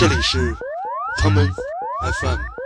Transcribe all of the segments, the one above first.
这里是草莓 FM。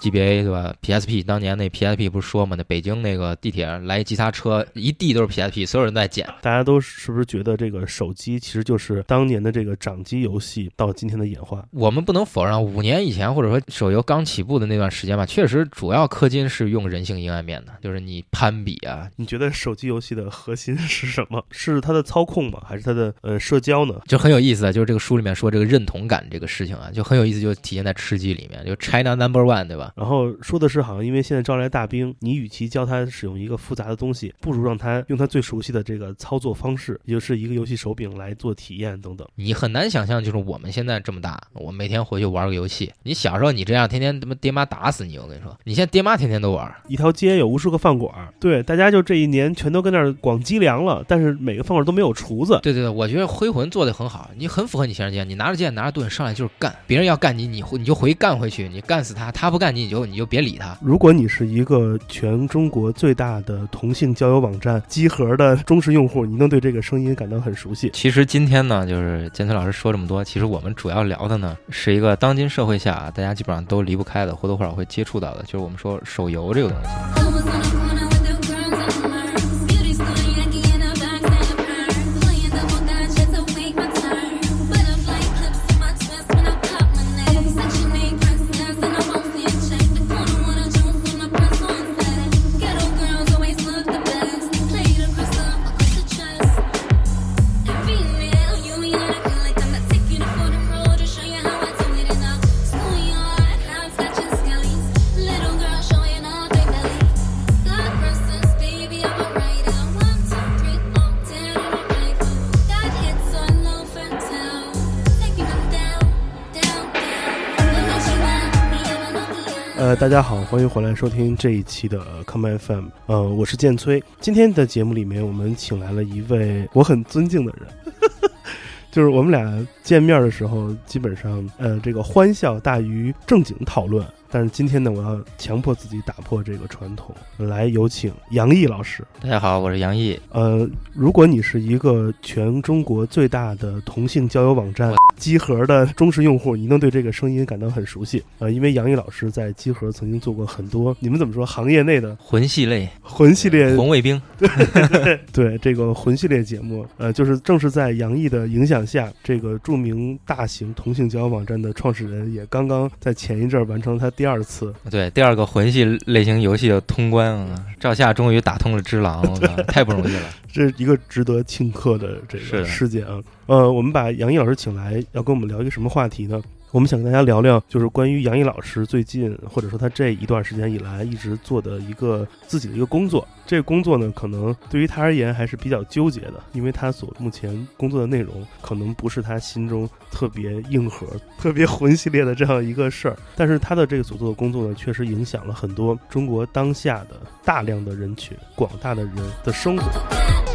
GBA 对吧？PSP 当年那 PSP 不是说嘛？那北京那个地铁来一机擦车，一地都是 PSP，所有人在捡。大家都是不是觉得这个手机其实就是当年的这个掌机游戏到今天的演化？我们不能否认，五年以前或者说手游刚起步的那段时间吧，确实主要氪金是用人性阴暗面的，就是你攀比啊。你觉得手机游戏的核心是什么？是它的操控吗？还是它的呃社交呢？就很有意思啊，就是这个书里面说这个认同感这个事情啊，就很有意思，就体现在吃鸡里面，就 China Number One 对吧？然后说的是，好像因为现在招来大兵，你与其教他使用一个复杂的东西，不如让他用他最熟悉的这个操作方式，也就是一个游戏手柄来做体验等等。你很难想象，就是我们现在这么大，我每天回去玩个游戏。你小时候你这样，天天他妈爹妈打死你，我跟你说，你现在爹妈天天都玩，一条街有无数个饭馆，对，大家就这一年全都跟那儿广积粮了，但是每个饭馆都没有厨子。对对对，我觉得灰魂做的很好，你很符合你现实经验，你拿着剑拿着盾上来就是干，别人要干你，你你就回干回去，你干死他，他不干你，你就你就别理他。如果你是一个全中国最大的同性交友网站集合的忠实用户，你能对这个声音感到很熟悉。其实今天呢，就是建崔老师说这么多，其实我们主要聊的呢，是一个当今社会下大家基本上都离不开的，或多或少会接触到的，就是我们说手游这个东西。大家好，欢迎回来收听这一期的 Come FM。呃，我是建崔。今天的节目里面，我们请来了一位我很尊敬的人，就是我们俩见面的时候，基本上呃，这个欢笑大于正经讨论。但是今天呢，我要强迫自己打破这个传统，来有请杨毅老师。大家好，我是杨毅。呃，如果你是一个全中国最大的同性交友网站机核的忠实用户，你能对这个声音感到很熟悉。呃，因为杨毅老师在机核曾经做过很多，你们怎么说？行业内的魂系列，魂系列，红卫兵。对对，这个魂系列节目，呃，就是正是在杨毅的影响下，这个著名大型同性交友网站的创始人也刚刚在前一阵完成他。第二次，对第二个魂系类型游戏的通关啊，赵夏终于打通了只狼，太不容易了，这是一个值得庆贺的这个事件啊。呃，我们把杨毅老师请来，要跟我们聊一个什么话题呢？我们想跟大家聊聊，就是关于杨毅老师最近或者说他这一段时间以来一直做的一个自己的一个工作。这个工作呢，可能对于他而言还是比较纠结的，因为他所目前工作的内容可能不是他心中特别硬核、特别魂系列的这样一个事儿。但是他的这个所做的工作呢，确实影响了很多中国当下的大量的人群、广大的人的生活。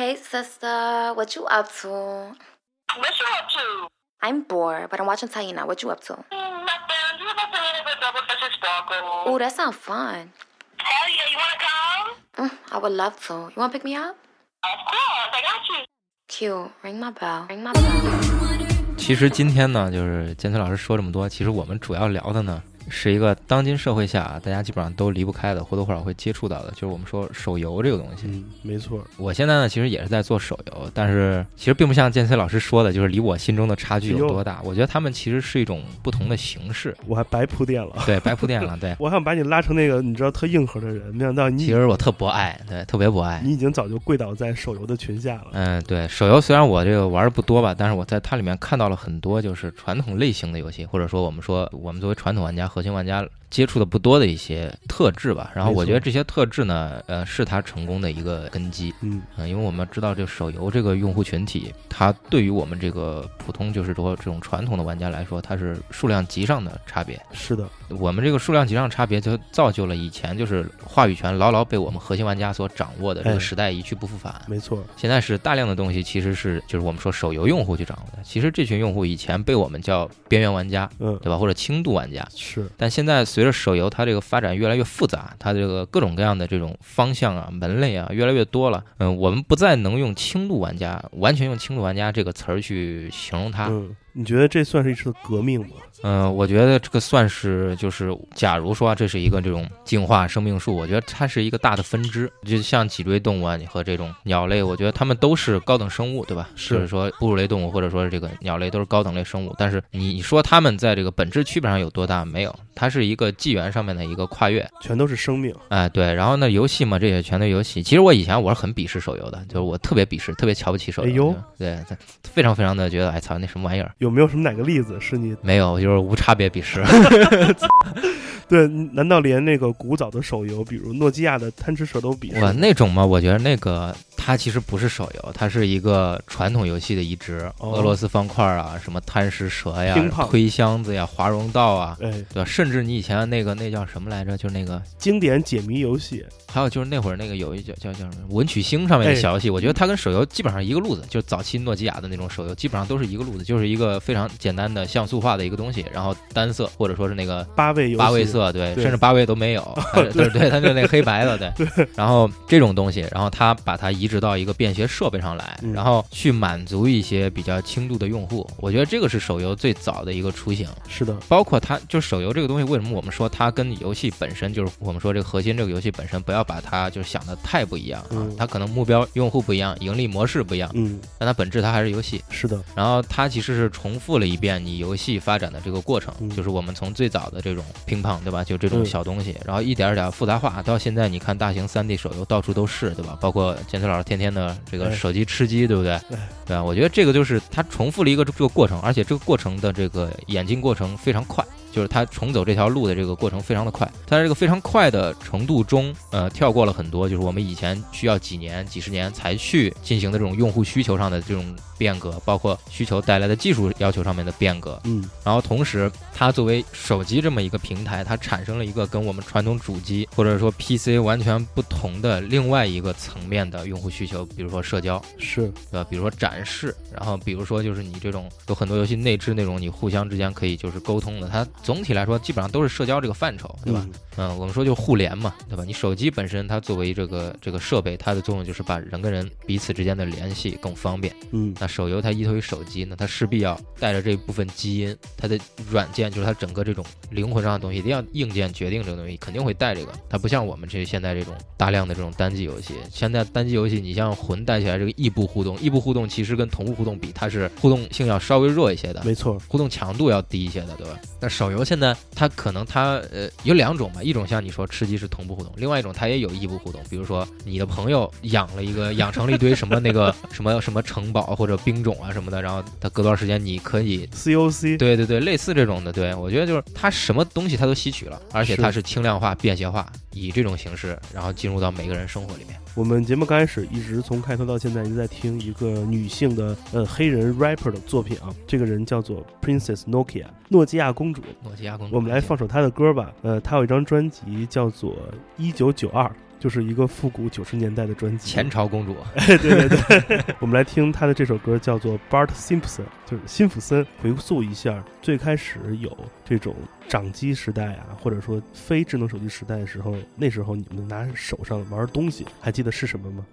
Hey sister, what you up to? What you up to? I'm bored, but I'm watching Taina. What you up to? Mm, nothing. Just about to hit a double touch and sparkle. Ooh, that sounds fun. Hell yeah, you wanna come? Mm, I would love to. You wanna pick me up? Of course, I got you. Cute. Ring my bell. Ring my bell. 其实今天呢，就是建崔老师说这么多，其实我们主要聊的呢。 是一个当今社会下大家基本上都离不开的，或多或少会接触到的，就是我们说手游这个东西。嗯，没错。我现在呢，其实也是在做手游，但是其实并不像建崔老师说的，就是离我心中的差距有多大。我觉得他们其实是一种不同的形式。我还白铺垫了，对，白铺垫了，对。我想把你拉成那个你知道特硬核的人，没想到你其实我特博爱，对，特别博爱。你已经早就跪倒在手游的群下了。嗯，对，手游虽然我这个玩的不多吧，但是我在它里面看到了很多就是传统类型的游戏，或者说我们说我们作为传统玩家、核心玩家。接触的不多的一些特质吧。然后我觉得这些特质呢，呃，是它成功的一个根基。嗯，嗯，因为我们知道这个手游这个用户群体，它对于我们这个普通就是说这种传统的玩家来说，它是数量级上的差别。是的，我们这个数量级上差别，就造就了以前就是话语权牢牢被我们核心玩家所掌握的这哎个时代一去不复返。没错，现在是大量的东西其实是就是我们说手游用户去掌握的。其实这群用户以前被我们叫边缘玩家，嗯，对吧？或者轻度玩家。是，但现在随随着手游它这个发展越来越复杂，它这个各种各样的这种方向啊、门类啊越来越多了。嗯，我们不再能用轻度玩家完全用轻度玩家这个词儿去形容它。你觉得这算是一次革命吗？嗯、我觉得这个算是就是，假如说这是一个这种进化生命树，我觉得它是一个大的分支，就像脊椎动物啊和这种鸟类，我觉得它们都是高等生物，对吧？是就是说哺乳类动物或者说是这个鸟类都是高等类生物，但是你你说它们在这个本质区别上有多大？没有，它是一个纪元上面的一个跨越。全都是生命，哎，对，然后呢，游戏嘛，这也全都游戏。其实我以前我是很鄙视手游的，就是我特别鄙视，特别瞧不起手游。哎呦对，对非常非常的觉得，哎操，那什么玩意儿？有没有什么哪个例子是你 没有，就是无差别鄙视。对？难道连那个古早的手游，比如诺基亚的贪吃蛇都鄙视哇，吗？那种嘛，我觉得那个它其实不是手游，它是一个传统游戏的移植，哦俄罗斯方块啊，什么贪食蛇呀推箱子呀、华容道啊，哎，对吧？甚至你以前那个那叫什么来着？就是那个，经典解谜游戏，还有就是那会儿那个有一叫叫叫什么文曲星上面的哎小游戏，我觉得它跟手游基本上一个路子，就是早期诺基亚的那种手游，基本上都是一个路子，就是一个非常简单的像素化的一个东西，然后单色或者说是那个八位，八位色，对，对甚至八位都没有，对对，它就那个黑白的，对。然后这种东西，然后它把它移植到一个便携设备上来，嗯然后去满足一些比较轻度的用户。我觉得这个是手游最早的一个雏形。是的，包括它，就手游这个东西，为什么我们说它跟游戏本身，就是我们说这个核心这个游戏本身，不要把它就想的太不一样啊嗯。它可能目标用户不一样，盈利模式不一样，嗯，但它本质它还是游戏。是的，然后它其实是重复了一遍你游戏发展的这个过程，嗯就是我们从最早的这种乒乓，对吧？就这种嗯小东西，然后一点儿点儿复杂化，到现在你看大型3 D 手游到处都是，对吧？包括建崔老师天天的这个哎手机吃鸡，对不对？哎对啊？我觉得这个就是它重复了一个这个过程，而且这个过程的这个演进过程非常快。就是它重走这条路的这个过程非常的快，它在这个非常快的程度中，呃，跳过了很多就是我们以前需要几年、几十年才去进行的这种用户需求上的这种变革，包括需求带来的技术要求上面的变革。嗯，然后同时，它作为手机这么一个平台，它产生了一个跟我们传统主机或者说 PC 完全不同的另外一个层面的用户需求，比如说社交，是，对吧？比如说展示，然后比如说就是你这种有很多游戏内置那种你互相之间可以就是沟通的，它总体来说基本上都是社交这个范畴，对吧？嗯？嗯，我们说就互联嘛，对吧？你手机本身它作为这个这个设备，它的作用就是把人跟人彼此之间的联系更方便。嗯，那手游它依托于手机呢，它势必要带着这部分基因，它的软件就是它整个这种灵魂上的东西，一定要硬件决定这个东西，肯定会带这个。它不像我们这现在这种大量的这种单机游戏，现在单机游戏你像魂带起来这个异步互动，异步互动其实跟同步互动比，它是互动性要稍微弱一些的。没错，互动强度要低一些的，对吧？那手游现在它可能它呃有两种吧，一种像你说吃鸡是同步互动，另外一种它也有异步互动，比如说你的朋友养了一个养成了一堆什么那个什么什么城堡或者兵种啊什么的，然后它隔段时间你可以。COC，对对对，类似这种的，对我觉得就是它什么东西它都吸取了，而且它是轻量化、便携化，以这种形式，然后进入到每个人生活里面。我们节目刚开始一直从开头到现在一直在听一个女性的呃黑人 rapper 的作品啊，这个人叫做 Princess Nokia，诺基亚公主。诺基亚公主，我们来放首她的歌吧。呃，她有一张专辑叫做《一九九二》，就是一个复古九十年代的专辑。前朝公主，对 对对，我们来听她的这首歌叫做 Bart Simpson，就是辛普森。回溯一下最开始有这种掌机时代啊，或者说非智能手机时代的时候，那时候你们拿手上玩东西，还记得是什么吗？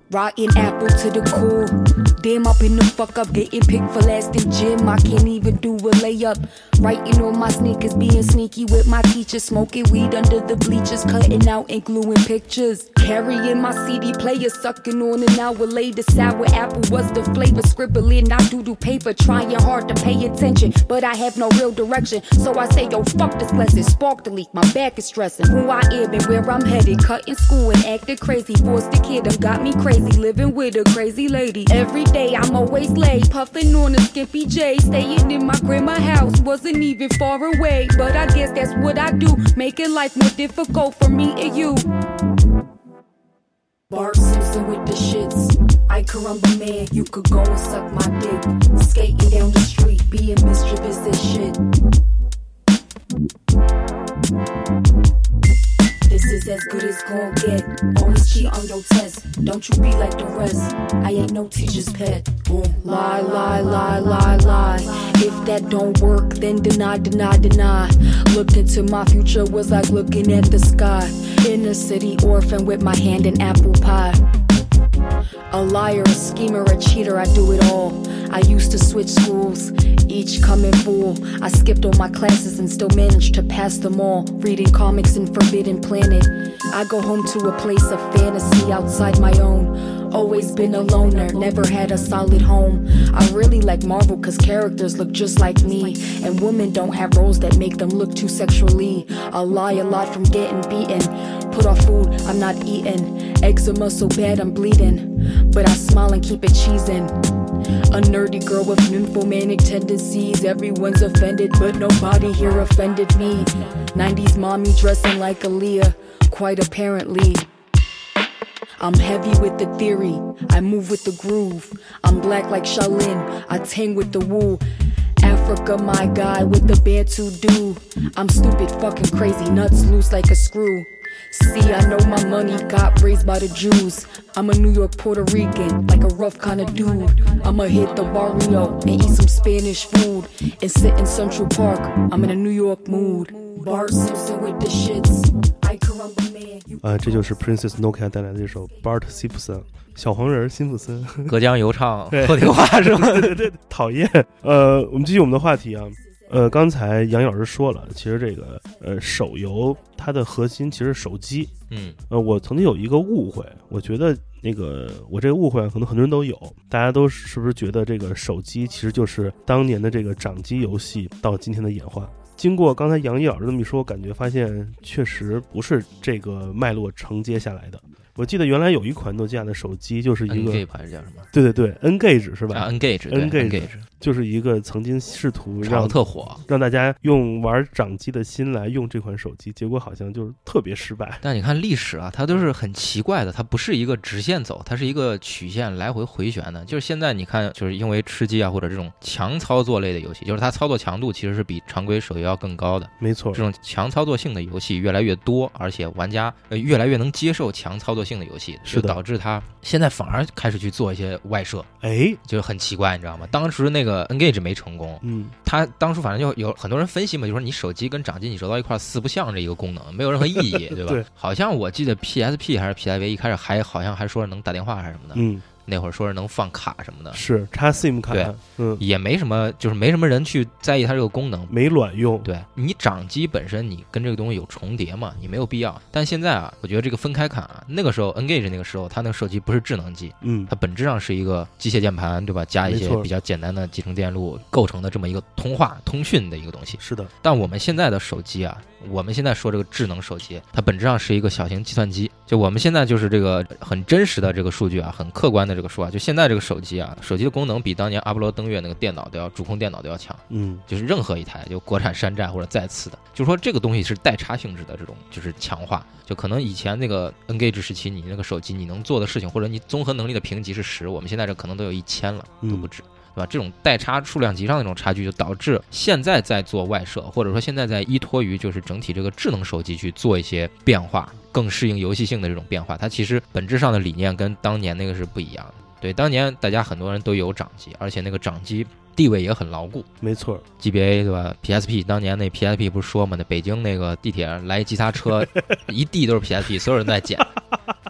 real direction. So I say, yo, fuck this lesson. Spark the leak, my back is stressing. Who I am and where I'm headed. Cutting school and acting crazy. Forced the kid and got me crazy. Living with a crazy lady. Every day I'm always late. Puffing on a skimpy J. Staying in my grandma's house. Wasn't even far away. But I guess that's what I do. Making life more difficult for me and you. Bart Simpson with the shits. I caramba man, you could go and suck my dick. Skating down the street, being mischievous as shit. This is as good as gon' get. Always cheat on your test. Don't you be like the rest. I ain't no teacher's pet. Boom. Lie, lie, lie, lie, lie. If that don't work, then deny, deny, deny. Look into my future was like looking at the sky. Inner city orphan with my hand in apple pie. A liar, a schemer, a cheater, I do it all. I used to switch schools, each coming full. I skipped all my classes and still managed to pass them all. Reading comics in Forbidden Planet. I go home to a place of fantasy outside my own. Always been a loner, never had a solid home. I really like Marvel cause characters look just like me. And women don't have roles that make them look too sexually. I lie a lot from getting beaten. Put off food, I'm not eating. Eczema so bad I'm bleeding. But I smile and keep it cheesing. A nerdy girl with nymphomanic tendencies. Everyone's offended, but nobody here offended me. 90s mommy dressing like Aaliyah, quite apparently. I'm heavy with the theory, I move with the groove. I'm black like Shaolin, I tang with the woo. Africa, my guy with the Bantu do. I'm stupid, fucking crazy, nuts loose like a screw. See, I know my money got raised by the Jews. I'm a New York Puerto Rican, like a rough kind of dude. I'ma hit the barrio and eat some Spanish food and sit in Central Park. I'm in a New York mood. Bart Simpson with the shits. 啊，这就是 Princess Nokia 带来的这首 Bart Simpson 小黄人儿辛普森。隔江犹唱对破题话是吗？对对对，讨厌。呃，我们继续我们的话题啊。呃，刚才杨毅老师说了，其实这个呃手游它的核心其实手机。嗯呃，我曾经有一个误会，我觉得那个我这个误会啊可能很多人都有，大家都是不是觉得这个手机其实就是当年的这个掌机游戏到今天的演化？经过刚才杨毅老师这么一说，我感觉发现确实不是这个脉络承接下来的。我记得原来有一款诺基亚的手机，就是一个，N 还是叫什么？对对对，N-Gage 是吧？啊，N Gage，对 N-Gage Gage，就是一个曾经试图炒让的特火。让大家用玩掌机的心来用这款手机，结果好像就是特别失败。但你看历史啊，它都是很奇怪的，它不是一个直线走，它是一个曲线来回回旋的。就是现在你看，就是因为吃鸡啊或者这种强操作类的游戏，就是它操作强度其实是比常规手游要更高的。没错这，种强操作性的游戏越来越多，而且玩家呃越来越能接受强操作性的游戏，是导致他现在反而开始去做一些外设，哎，就是很奇怪，你知道吗？当时那个 Engage 没成功，嗯，他当初反正就有很多人分析嘛，就说你手机跟掌机你揉到一块儿四不像这一个功能，没有任何意义，对吧？对。好像我记得 PSP 还是 PSV 一开始还好像还说是能打电话还是什么的，嗯，那会儿说是能放卡什么的，是插 SIM 卡对，嗯，也没什么，就是没什么人去在意它这个功能。没卵用。对你掌机本身，你跟这个东西有重叠嘛，你没有必要。但现在啊，我觉得这个分开看啊，那个时候 Engage 那个时候，它那个手机不是智能机，嗯，它本质上是一个机械键盘，对吧？加一些比较简单的集成电路构成的这么一个通话通讯的一个东西。是的，但我们现在的手机啊，我们现在说这个智能手机，它本质上是一个小型计算机。就我们现在就是这个很真实的这个数据啊，很客观的这个说啊，就现在这个手机啊，手机的功能比当年阿波罗登月那个电脑都要主控电脑都要强。嗯，就是任何一台就国产山寨或者再次的，就是说这个东西是代差性质的这种就是强化，就可能以前那个 Engage 时期你那个手机你能做的事情或者你综合能力的评级是十，我们现在这可能都有一千了，都嗯不止。对吧？这种代差数量级上的这种差距，就导致现在在做外设，或者说现在在依托于就是整体这个智能手机去做一些变化，更适应游戏性的这种变化。它其实本质上的理念跟当年那个是不一样的。对，当年大家很多人都有掌机，而且那个掌机地位也很牢固。没错，GBA 对吧？PSP 当年那 PSP 不是说嘛？那北京那个地铁上来一吉他车，一地都是 PSP，所有人都在捡。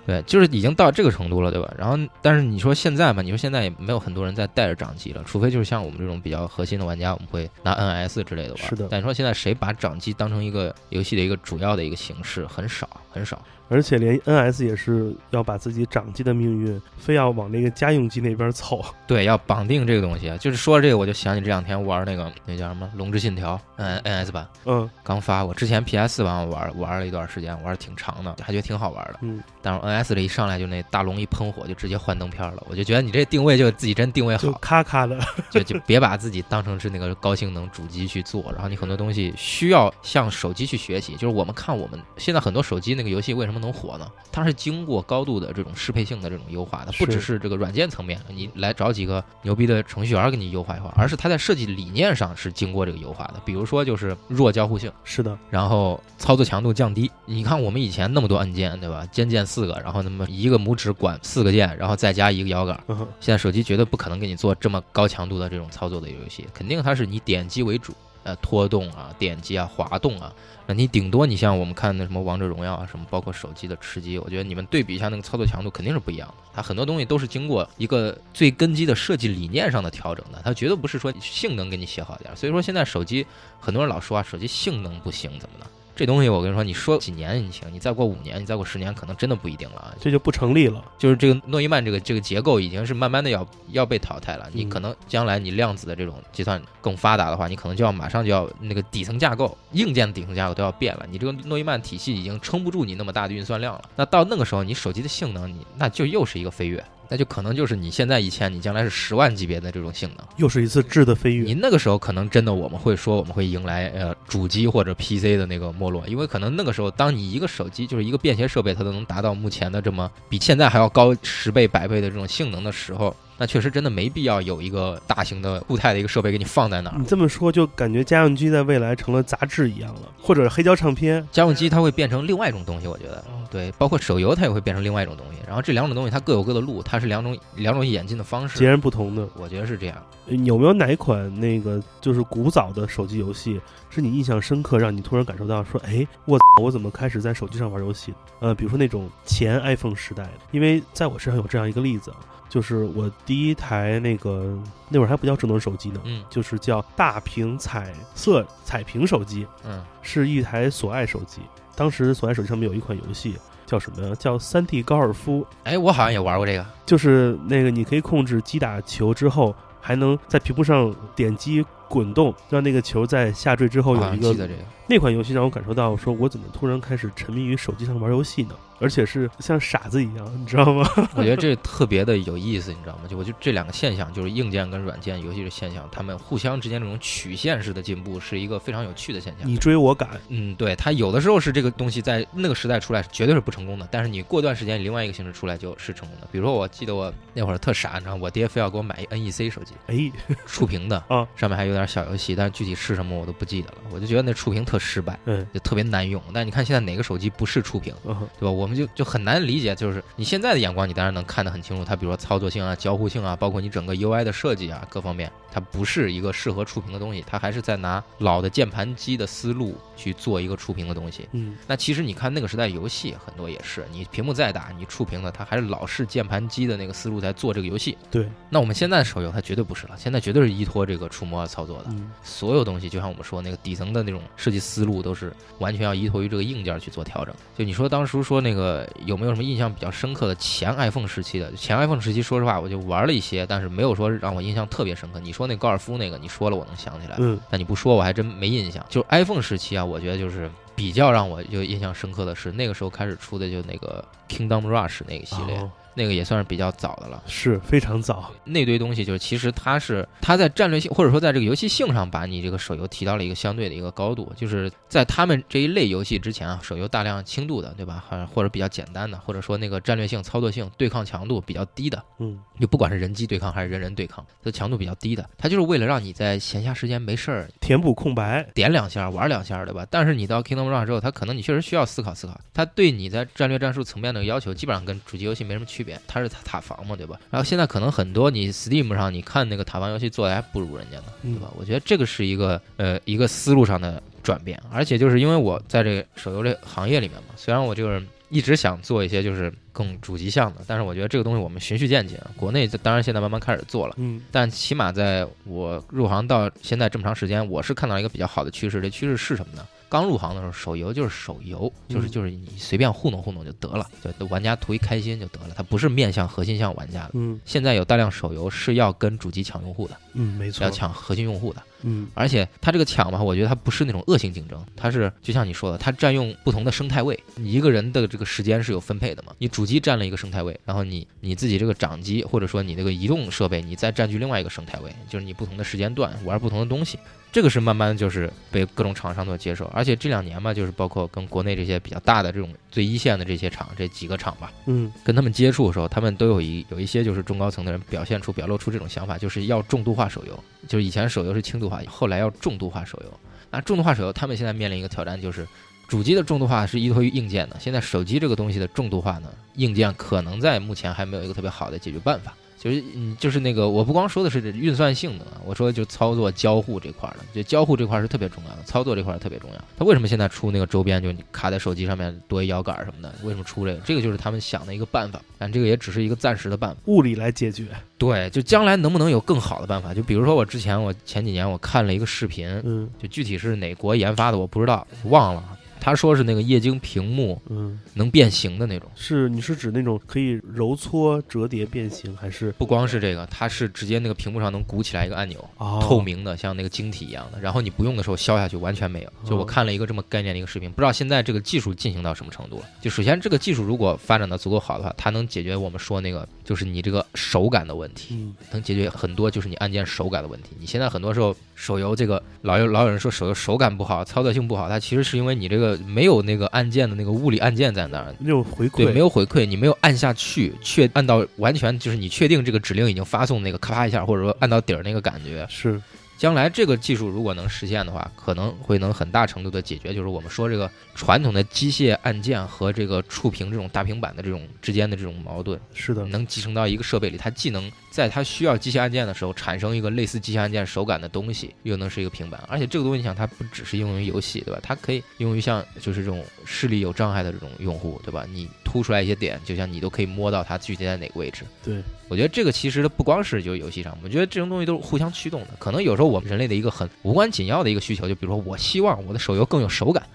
对，就是已经到这个程度了，对吧？然后，但是你说现在嘛，你说现在也没有很多人在带着掌机了，除非就是像我们这种比较核心的玩家，我们会拿 NS 之类的玩。是的但你说现在谁把掌机当成一个游戏的一个主要的一个形式，很少很少。而且连 NS 也是要把自己掌机的命运非要往那个家用机那边凑。对，要绑定这个东西。就是说这个，我就想起这两天玩那个那叫什么《龙之信条》嗯 NS 版，嗯刚发。过之前 PS 版我玩玩了一段时间，玩的挺长的，还觉得挺好玩的。嗯，但是 NS 这一上来就那大龙一喷火就直接换灯片了，我就觉得你这定位就自己真定位就好，咔咔的，就就别把自己当成是那个高性能主机去做，然后你很多东西需要向手机去学习。就是我们看我们现在很多手机那个游戏为什么能火呢？它是经过高度的这种适配性的这种优化的，不只是是这个软件层面，你来找几个牛逼的程序员给你优化一化，而是它在设计理念上是经过这个优化的。比如说就是弱交互性，是的，然后操作强度降低。你看我们以前那么多按键，对吧？肩键四个，然后那么一个拇指管四个键，然后再加一个摇杆。现在手机绝对不可能给你做这么高强度的这种操作的游戏，肯定它是以点击为主，呃，拖动啊、点击啊、滑动啊。那你顶多你像我们看那什么王者荣耀啊，什么包括手机的吃鸡，我觉得你们对比一下那个操作强度肯定是不一样的。它很多东西都是经过一个最根基的设计理念上的调整的，它绝对不是说性能给你写好点。所以说现在手机很多人老说啊，手机性能不行怎么的。这东西我跟你说，你说几年你行，你再过五年，你再过十年，可能真的不一定了啊。这就不成立了。就是这个诺伊曼这个这个结构已经是慢慢的要要被淘汰了。你嗯可能将来你量子的这种计算更发达的话，你可能就要马上就要那个底层架构、硬件的底层架构都要变了。你这个诺伊曼体系已经撑不住你那么大的运算量了。那到那个时候，你手机的性能，你那就又是一个飞跃，那就可能就是你现在一千，你将来是十万级别的这种性能。又是一次质的飞跃。你那个时候可能真的我们会说我们会迎来呃主机或者 PC 的那个没落，因为可能那个时候当你一个手机就是一个便携设备，它都能达到目前的这么比现在还要高十倍百倍的这种性能的时候，那确实真的没必要有一个大型的固态的一个设备给你放在那儿你。这么说，就感觉家用机在未来成了杂志一样了，或者黑胶唱片。家用机它会变成另外一种东西，我觉得对，包括手游它也会变成另外一种东西。然后这两种东西它各有各的路，它是两种两种演进的方式，截然不同的。我觉得是这样。呃有没有哪一款那个就是古早的手机游戏，是你印象深刻，让你突然感受到说，哎，我我怎么开始在手机上玩游戏？呃，比如说那种前 iPhone 时代的，因为在我身上有这样一个例子，啊，就是我第一台那个那会儿还不叫智能手机呢，嗯就是叫大屏彩色彩屏手机，嗯，是一台索爱手机。当时索爱手机上面有一款游戏叫什么呀？叫三 D 高尔夫，哎，我好像也玩过这个。就是那个你可以控制击打球之后，还能在屏幕上点击滚动，让那个球在下坠之后有一个像记得这个。那款游戏让我感受到，说我怎么突然开始沉迷于手机上玩游戏呢？而且是像傻子一样，你知道吗？我觉得这特别的有意思，你知道吗？就我就这两个现象，就是硬件跟软件游戏的现象，他们互相之间这种曲线式的进步，是一个非常有趣的现象。你追我赶，嗯，对，它有的时候是这个东西在那个时代出来绝对是不成功的，但是你过段时间另外一个形式出来就是成功的。比如说，我记得我那会儿特傻，你知道，我爹非要给我买一 NEC 手机，哎，触屏的啊，上面还有点小游戏，但是具体是什么我都不记得了。我就觉得那触屏特失败，嗯就特别难用。但你看现在哪个手机不是触屏？嗯对吧？我我们就就很难理解，就是你现在的眼光，你当然能看得很清楚，它比如说操作性啊、交互性啊，包括你整个 UI 的设计啊，各方面，它不是一个适合触屏的东西，它还是在拿老的键盘机的思路去做一个触屏的东西。嗯，那其实你看那个时代游戏很多也是，你屏幕再大，你触屏的，它还是老式键盘机的那个思路在做这个游戏。对，那我们现在的手游它绝对不是了，现在绝对是依托这个触摸操作的。嗯所有东西，就像我们说那个底层的那种设计思路，都是完全要依托于这个硬件去做调整。就你说当初说那个有没有什么印象比较深刻的前 iPhone 时期的？前 iPhone 时期，说实话，我就玩了一些，但是没有说让我印象特别深刻。你说那高尔夫那个，你说了我能想起来，嗯但你不说我还真没印象。就 iPhone 时期啊，我觉得就是比较让我就印象深刻的是那个时候开始出的就那个 Kingdom Rush 那个系列，哦那个也算是比较早的了。是非常早，那堆东西就是，其实它是它在战略性或者说在这个游戏性上，把你这个手游提到了一个相对的一个高度。就是在他们这一类游戏之前啊，手游大量轻度的，对吧？还或者比较简单的，或者说那个战略性、操作性、对抗强度比较低的，嗯就不管是人机对抗还是人人对抗，它强度比较低的，它就是为了让你在闲暇时间没事儿填补空白，点两下玩两下，对吧？但是你到 Kingdom Run 之后，它可能你确实需要思考思考，它对你在战略战术层面的要求基本上跟主机游戏没什么区别，它是塔塔防嘛，对吧？然后现在可能很多你 Steam 上你看那个塔防游戏做的还不如人家呢，对吧？我觉得这个是一个呃一个思路上的转变，而且就是因为我在这个手游这行业里面嘛，虽然我这个人一直想做一些就是更主机向的，但是我觉得这个东西我们循序渐进，国内当然现在慢慢开始做了。嗯但起码在我入行到现在这么长时间，我是看到一个比较好的趋势。这趋势是什么呢？刚入行的时候，手游就是手游，就是嗯就是你随便糊弄糊弄就得了，就玩家图一开心就得了，它不是面向核心向玩家的。嗯。现在有大量手游是要跟主机抢用户的，嗯，没错要，抢核心用户的，嗯而且它这个抢嘛，我觉得它不是那种恶性竞争，它是就像你说的，它占用不同的生态位。你一个人的这个时间是有分配的嘛？你主机占了一个生态位，然后你你自己这个掌机或者说你那个移动设备，你再占据另外一个生态位，就是你不同的时间段玩不同的东西。这个是慢慢就是被各种厂商所接受，而且这两年嘛，就是包括跟国内这些比较大的这种最一线的这些厂，这几个厂吧，嗯跟他们接触的时候，他们都有一有一些就是中高层的人表现出表露出这种想法，就是要重度化手游。就是以前手游是轻度化，后来要重度化手游。那重度化手游，他们现在面临一个挑战，就是主机的重度化是依托于硬件的，现在手机这个东西的重度化呢，硬件可能在目前还没有一个特别好的解决办法。就是嗯，就是那个，我不光说的是这运算性能啊，我说就操作交互这块儿的，就交互这块儿是特别重要的，操作这块儿特别重要。它为什么现在出那个周边，就你卡在手机上面多一摇杆儿什么的？为什么出这个？这个就是他们想的一个办法，但这个也只是一个暂时的办法。物理来解决，对，就将来能不能有更好的办法？就比如说我之前我前几年我看了一个视频，嗯就具体是哪国研发的我不知道，忘了。他说是那个液晶屏幕嗯，能变形的那种。是你是指那种可以揉搓、折叠、变形，还是不光是这个，它是直接那个屏幕上能鼓起来一个按钮，哦透明的，像那个晶体一样的。然后你不用的时候消下去，完全没有。就我哦看了一个这么概念的一个视频，不知道现在这个技术进行到什么程度了。就首先这个技术如果发展的足够好的话，它能解决我们说那个就是你这个手感的问题。嗯能解决很多就是你按键手感的问题。你现在很多时候手游这个老有老有人说手游手感不好，操作性不好，它其实是因为你这个没有那个按键的那个物理按键在那儿。没有回对，馈没有回馈，你没有按下去，确按到完全就是你确定这个指令已经发送那个咔啪一下，或者说按到底儿那个感觉。是将来这个技术如果能实现的话，可能会能很大程度的解决，就是我们说这个传统的机械按键和这个触屏这种大平板的这种之间的这种矛盾。是的，能集成到一个设备里，它既能在它需要机械按键的时候产生一个类似机械按键手感的东西，又能是一个平板，而且这个东西你想，它不只是应用于游戏，对吧？它可以用于像就是这种视力有障碍的这种用户，对吧？你凸出来一些点，就像你都可以摸到它具体在哪个位置。对，我觉得这个其实它不光是就游戏上，我觉得这种东西都是互相驱动的。可能有时候我们人类的一个很无关紧要的一个需求，就比如说我希望我的手游更有手感，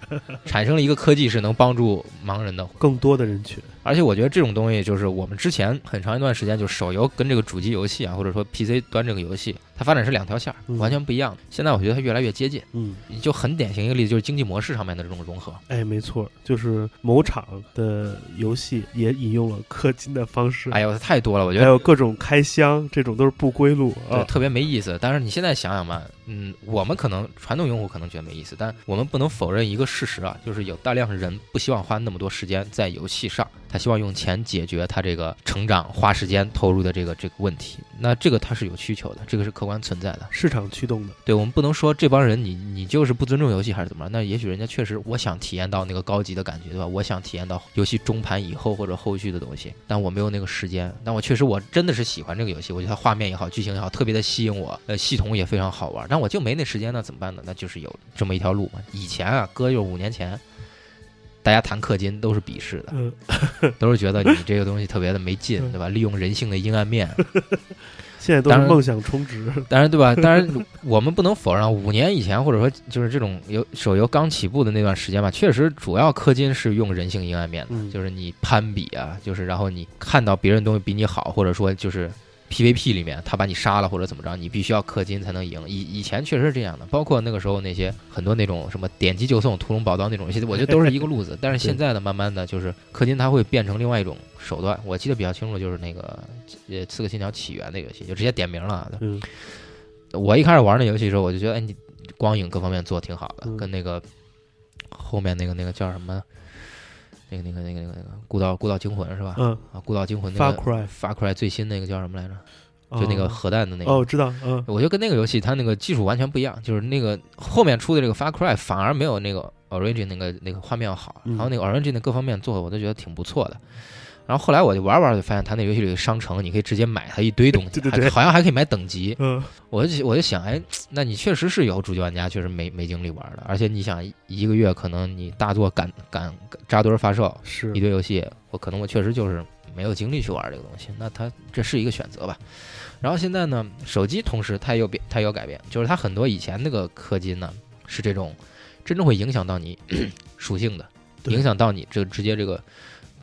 产生了一个科技是能帮助盲人的，更多的人群，而且我觉得这种东西就是我们之前很长一段时间，就手游跟这个主机游戏啊，或者说 PC 端这个游戏，它发展是两条线儿，嗯完全不一样的。现在我觉得它越来越接近，嗯，就很典型一个例子，就是经济模式上面的这种融合。哎，没错，就是某厂的游戏也引用了氪金的方式，哎呦，它太多了，我觉得还有各种开箱，这种都是不归路啊。对特别没意思。但是你现在想想吧，嗯，我们可能传统用户可能觉得没意思，但我们不能否认一个事实啊，就是有大量人不希望花那么多时间在游戏上，他希望用钱解决他这个成长花时间投入的这个这个问题。那这个他是有需求的，这个是客观存在的。市场驱动的，对我们不能说这帮人你你就是不尊重游戏还是怎么着？那也许人家确实我想体验到那个高级的感觉，对吧？我想体验到游戏中盘以后或者后续的东西，但我没有那个时间。但我确实我真的是喜欢这个游戏，我觉得它画面也好，剧情也好，特别的吸引我，呃，系统也非常好玩。但我就没那时间，那怎么办呢？那就是有这么一条路嘛。以前啊，哥就是五年前。大家谈氪金都是鄙视的，嗯，都是觉得你这个东西特别的没劲，嗯。对吧？利用人性的阴暗面，现在都是梦想充值，当然，对吧？当然，我们不能否认，五年以前或者说就是这种游手游刚起步的那段时间吧，确实主要氪金是用人性阴暗面的，嗯。就是你攀比啊，就是然后你看到别人东西比你好，或者说就是 PVP 里面他把你杀了或者怎么着，你必须要氪金才能赢。以以前确实是这样的，包括那个时候那些很多那种什么点击就送、屠龙宝刀那种游戏，我觉得都是一个路子。但是现在呢，慢慢的就是氪金它会变成另外一种手段。我记得比较清楚就是那个呃《刺客信条：起源》的游戏，就直接点名了我一开始玩那游戏的时候，我就觉得，哎，你光影各方面做的挺好的，嗯跟那个后面那个那个叫什么，那个那个那个那个那个《孤岛孤岛惊魂》是吧？嗯啊，《孤岛惊魂》那，Far 个 Cry，Far Cry 最新那个叫什么来着？就那个哦核弹的那个。哦，知道，嗯我觉得跟那个游戏它那个技术完全不一样，就是那个后面出的这个 Far Cry 反而没有那个 Origin 那个那个画面要好，嗯然后那个 Origin 的各方面做的我都觉得挺不错的。然后后来我就玩玩就发现，他那游戏里的商城，你可以直接买它一堆东西，对对对还好像还可以买等级。嗯我就我就想，哎，那你确实是有主机玩家确实没没精力玩的，而且你想一个月可能你大作赶赶扎堆儿发售是一堆游戏，我可能我确实就是没有精力去玩这个东西，那它这是一个选择吧。然后现在呢，手机同时它也有变，它也有改变，就是它很多以前那个氪金呢是这种真正会影响到你 属性的，影响到你这个直接这个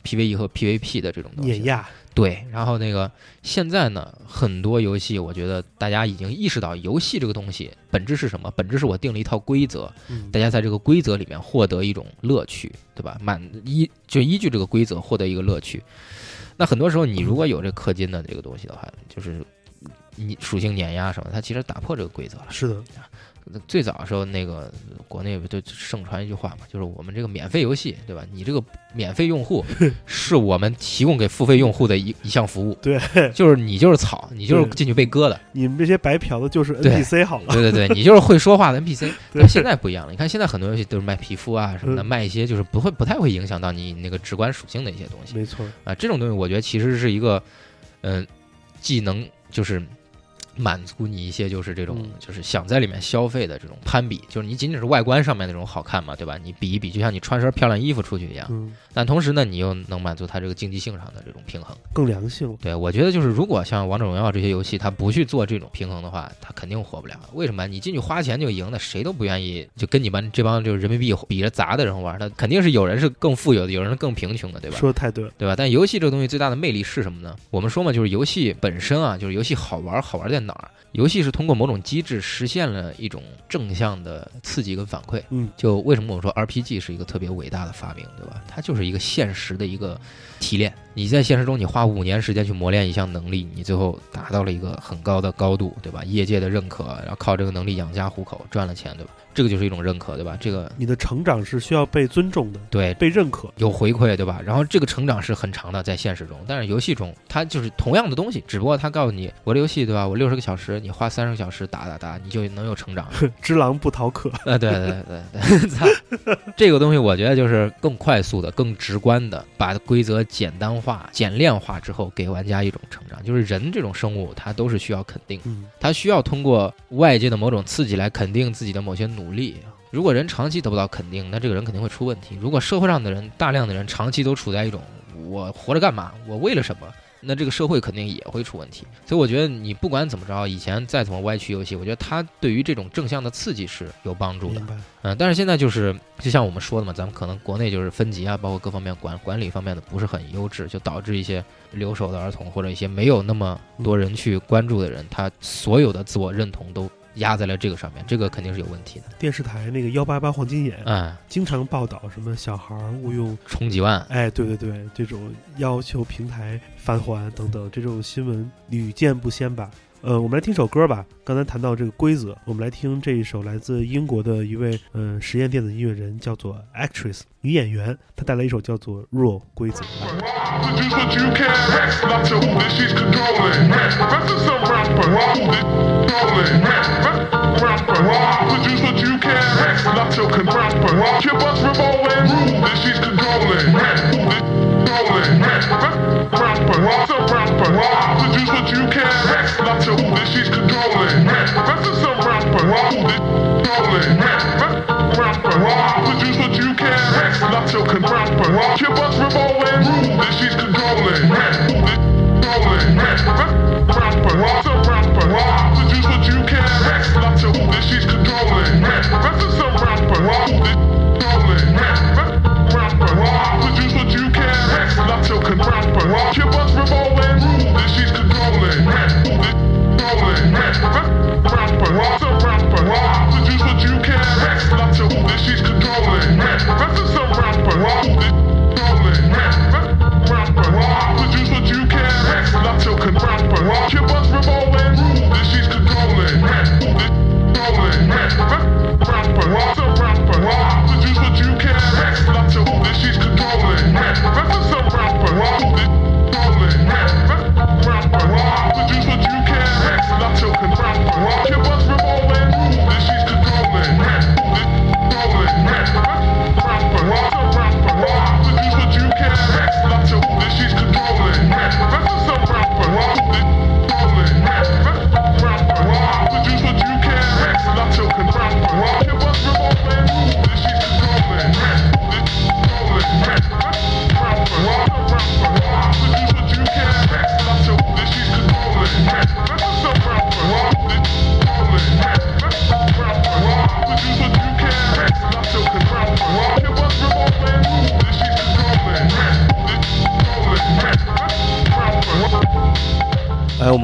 PVE 和 PVP 的这种东西。碾压，对，然后那个现在呢，很多游戏我觉得大家已经意识到，游戏这个东西本质是什么？本质是我定了一套规则，嗯大家在这个规则里面获得一种乐趣，对吧？满依就依据这个规则获得一个乐趣。那很多时候，你如果有这氪金的这个东西的话，就是你属性碾压什么，它其实打破这个规则了。是的，最早的时候，那个国内不就盛传一句话嘛，就是我们这个免费游戏，对吧？你这个免费用户 是我们提供给付费用户的一一项服务，对，就是你就是草，你就是进去被割的，你们这些白嫖的就是 NPC 好了，对对对，你就是会说话的 NPC。但现在不一样了，你看现在很多游戏都是卖皮肤啊什么的，嗯卖一些就是不会不太会影响到你那个直观属性的一些东西没错，啊。这种东西我觉得其实是一个，嗯、既能就是。满足你一些就是这种嗯就是想在里面消费的这种攀比，就是你仅仅是外观上面那种好看嘛，对吧？你比一比，就像你穿身漂亮衣服出去一样。嗯，但同时呢，你又能满足它这个竞技性上的这种平衡。更良性，对我觉得就是，如果像王者荣耀这些游戏，它不去做这种平衡的话，它肯定火不了。为什么？你进去花钱就赢的，谁都不愿意就跟你们这帮就是人民币比着砸的人玩。那肯定是有人是更富有的，有人是更贫穷的，对吧？说的太对了，对吧？但游戏这个东西最大的魅力是什么呢？我们说嘛，就是游戏本身啊，就是游戏好玩，好玩在哪儿？游戏是通过某种机制实现了一种正向的刺激跟反馈。嗯，就为什么我们说 RPG 是一个特别伟大的发明，对吧？它就是一个现实的一个提炼。你在现实中，你花五年时间去磨练一项能力，你最后达到了一个很高的高度，对吧？业界的认可，然后靠这个能力养家糊口，赚了钱，对吧？这个就是一种认可，对吧？这个你的成长是需要被尊重的，对被认可，有回馈，对吧？然后这个成长是很长的，在现实中，但是游戏中它就是同样的东西，只不过它告诉你，我这游戏对吧？我六十个小时，你花三十个小时打打打，你就能有成长。只狼不逃课，啊，对对对对，这个东西我觉得就是更快速的、更直观的，把规则简单化、简练化之后，给玩家一种成长。就是人这种生物，它都是需要肯定的，嗯，它需要通过外界的某种刺激来肯定自己的某些努力。如果人长期得不到肯定，那这个人肯定会出问题。如果社会上的人大量的人长期都处在一种我活着干嘛，我为了什么，那这个社会肯定也会出问题。所以我觉得你不管怎么着，以前再怎么歪曲游戏，我觉得它对于这种正向的刺激是有帮助的嗯，但是现在就是就像我们说的嘛，咱们可能国内就是分级啊，包括各方面管管理方面的不是很优质，就导致一些留守的儿童或者一些没有那么多人去关注的人，他所有的自我认同都压在了这个上面，这个肯定是有问题的。电视台那个幺八八黄金眼，嗯，经常报道什么小孩儿误用，充几万，哎，对对对，这种要求平台返还等等这种新闻屡见不鲜吧。呃，我们来听首歌吧。刚才谈到这个规则，我们来听这一首来自英国的一位嗯、呃实验电子音乐人，叫做 Actress 女演员，她带来一首叫做《Rule》规则。rolling. Rapper, produce what you can. Not your rapper. Keep us revolving. Rule that she's controlling. Rolling. Rapper, it's a rapper. Produce what you can. Not your who that she's controlling. That's a rapper. Rolling. Rapper, Keep us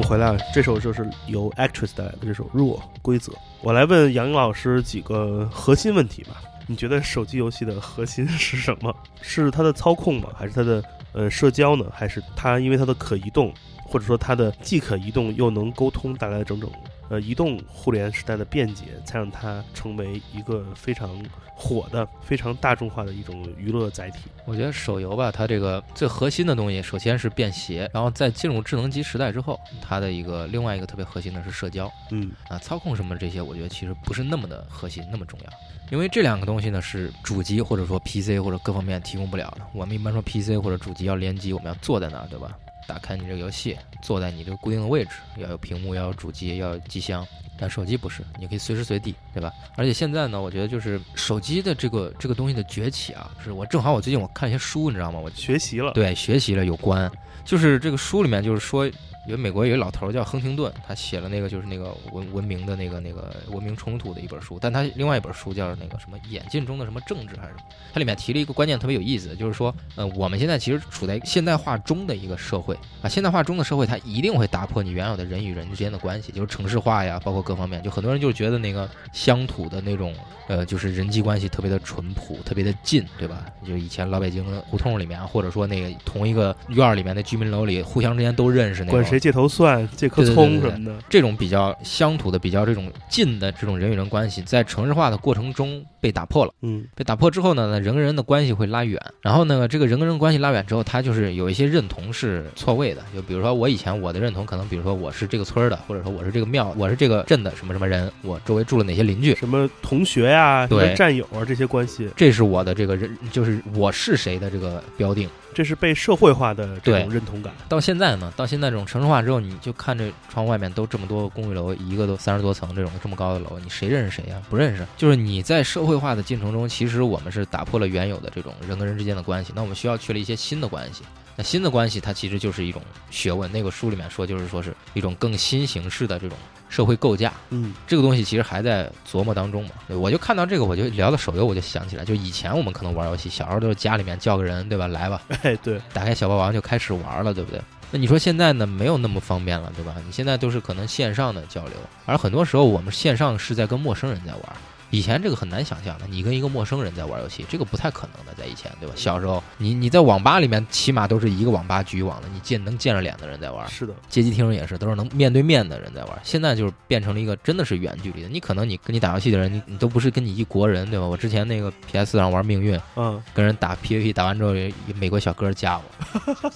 回来了，这首就是由 Actress 带来的这首《弱规则》。我来问杨颖老师几个核心问题吧。你觉得手机游戏的核心是什么？是它的操控吗？还是它的呃社交呢？还是它因为它的可移动，或者说它的既可移动又能沟通带来的整整呃移动互联时代的便捷，才让它成为一个非常火的、非常大众化的一种娱乐载体？我觉得手游吧，它这个最核心的东西，首先是便携，然后在进入智能机时代之后，它的一个另外一个特别核心的是社交嗯啊，操控什么这些，我觉得其实不是那么的核心，那么重要。因为这两个东西呢是主机或者说 PC 或者各方面提供不了的。我们一般说 PC 或者主机要联机，我们要坐在那儿，对吧？打开你这个游戏，坐在你这个固定的位置，要有屏幕，要有主机，要有机箱。但手机不是，你可以随时随地，对吧？而且现在呢，我觉得就是手机的这个这个东西的崛起啊，是我正好我最近我看一些书，你知道吗？我学习了，对学习了有关，就是这个书里面就是说。因为美国有一老头叫亨廷顿，他写了那个就是那个文文明的那个那个文明冲突的一本书，但他另外一本书叫那个什么演进中的什么政治还是什么，它里面提了一个观念特别有意思，就是说，呃，我们现在其实处在现代化中的一个社会啊，现代化中的社会它一定会打破你原有的人与人之间的关系，就是城市化呀，包括各方面，就很多人就觉得那个乡土的那种。呃，就是人际关系特别的淳朴，特别的近，对吧？就以前老北京胡同里面，或者说那个同一个院里面的居民楼里，互相之间都认识那种。管谁借头蒜、借颗葱什么的。这种比较乡土的、比较这种近的这种人与人关系，在城市化的过程中被打破了。嗯，被打破之后呢，人跟人的关系会拉远。然后呢，这个人跟人关系拉远之后，他就是有一些认同是错位的。就比如说我以前我的认同可能，比如说我是这个村儿的，或者说我是这个庙，我是这个镇的什么什么人，我周围住了哪些邻居，什么同学呀，对战友。啊，这些关系，这是我的这个人，就是我是谁的这个标定，这是被社会化的这种认同感。到现在呢，到现在这种城市化之后，你就看这窗外面都这么多公寓楼，一个都三十多层这种这么高的楼，你谁认识谁呀？不认识。就是你在社会化的进程中，其实我们是打破了原有的这种人跟人之间的关系，那我们需要去了一些新的关系。那新的关系，它其实就是一种学问。那个书里面说，就是说是一种更新形式的这种社会构架。嗯，这个东西其实还在琢磨当中嘛。我就看到这个，我就聊到手游，我就想起来，就以前我们可能玩游戏，小时候都是家里面叫个人，对吧？来吧，哎，对，打开小霸王就开始玩了，对不对？那你说现在呢，没有那么方便了，对吧？你现在都是可能线上的交流，而很多时候我们线上是在跟陌生人在玩。以前这个很难想象的，你跟一个陌生人在玩游戏，这个不太可能的，在以前，对吧？小时候，你你在网吧里面，起码都是一个网吧局域网的，你见能见着脸的人在玩。是的，街机厅也是，都是能面对面的人在玩。现在就是变成了一个真的是远距离的，你可能你跟你打游戏的人，你你都不是跟你一国人，对吧？我之前那个 PS 上玩命运，嗯，跟人打 PVP，打完之后，美国小哥加我，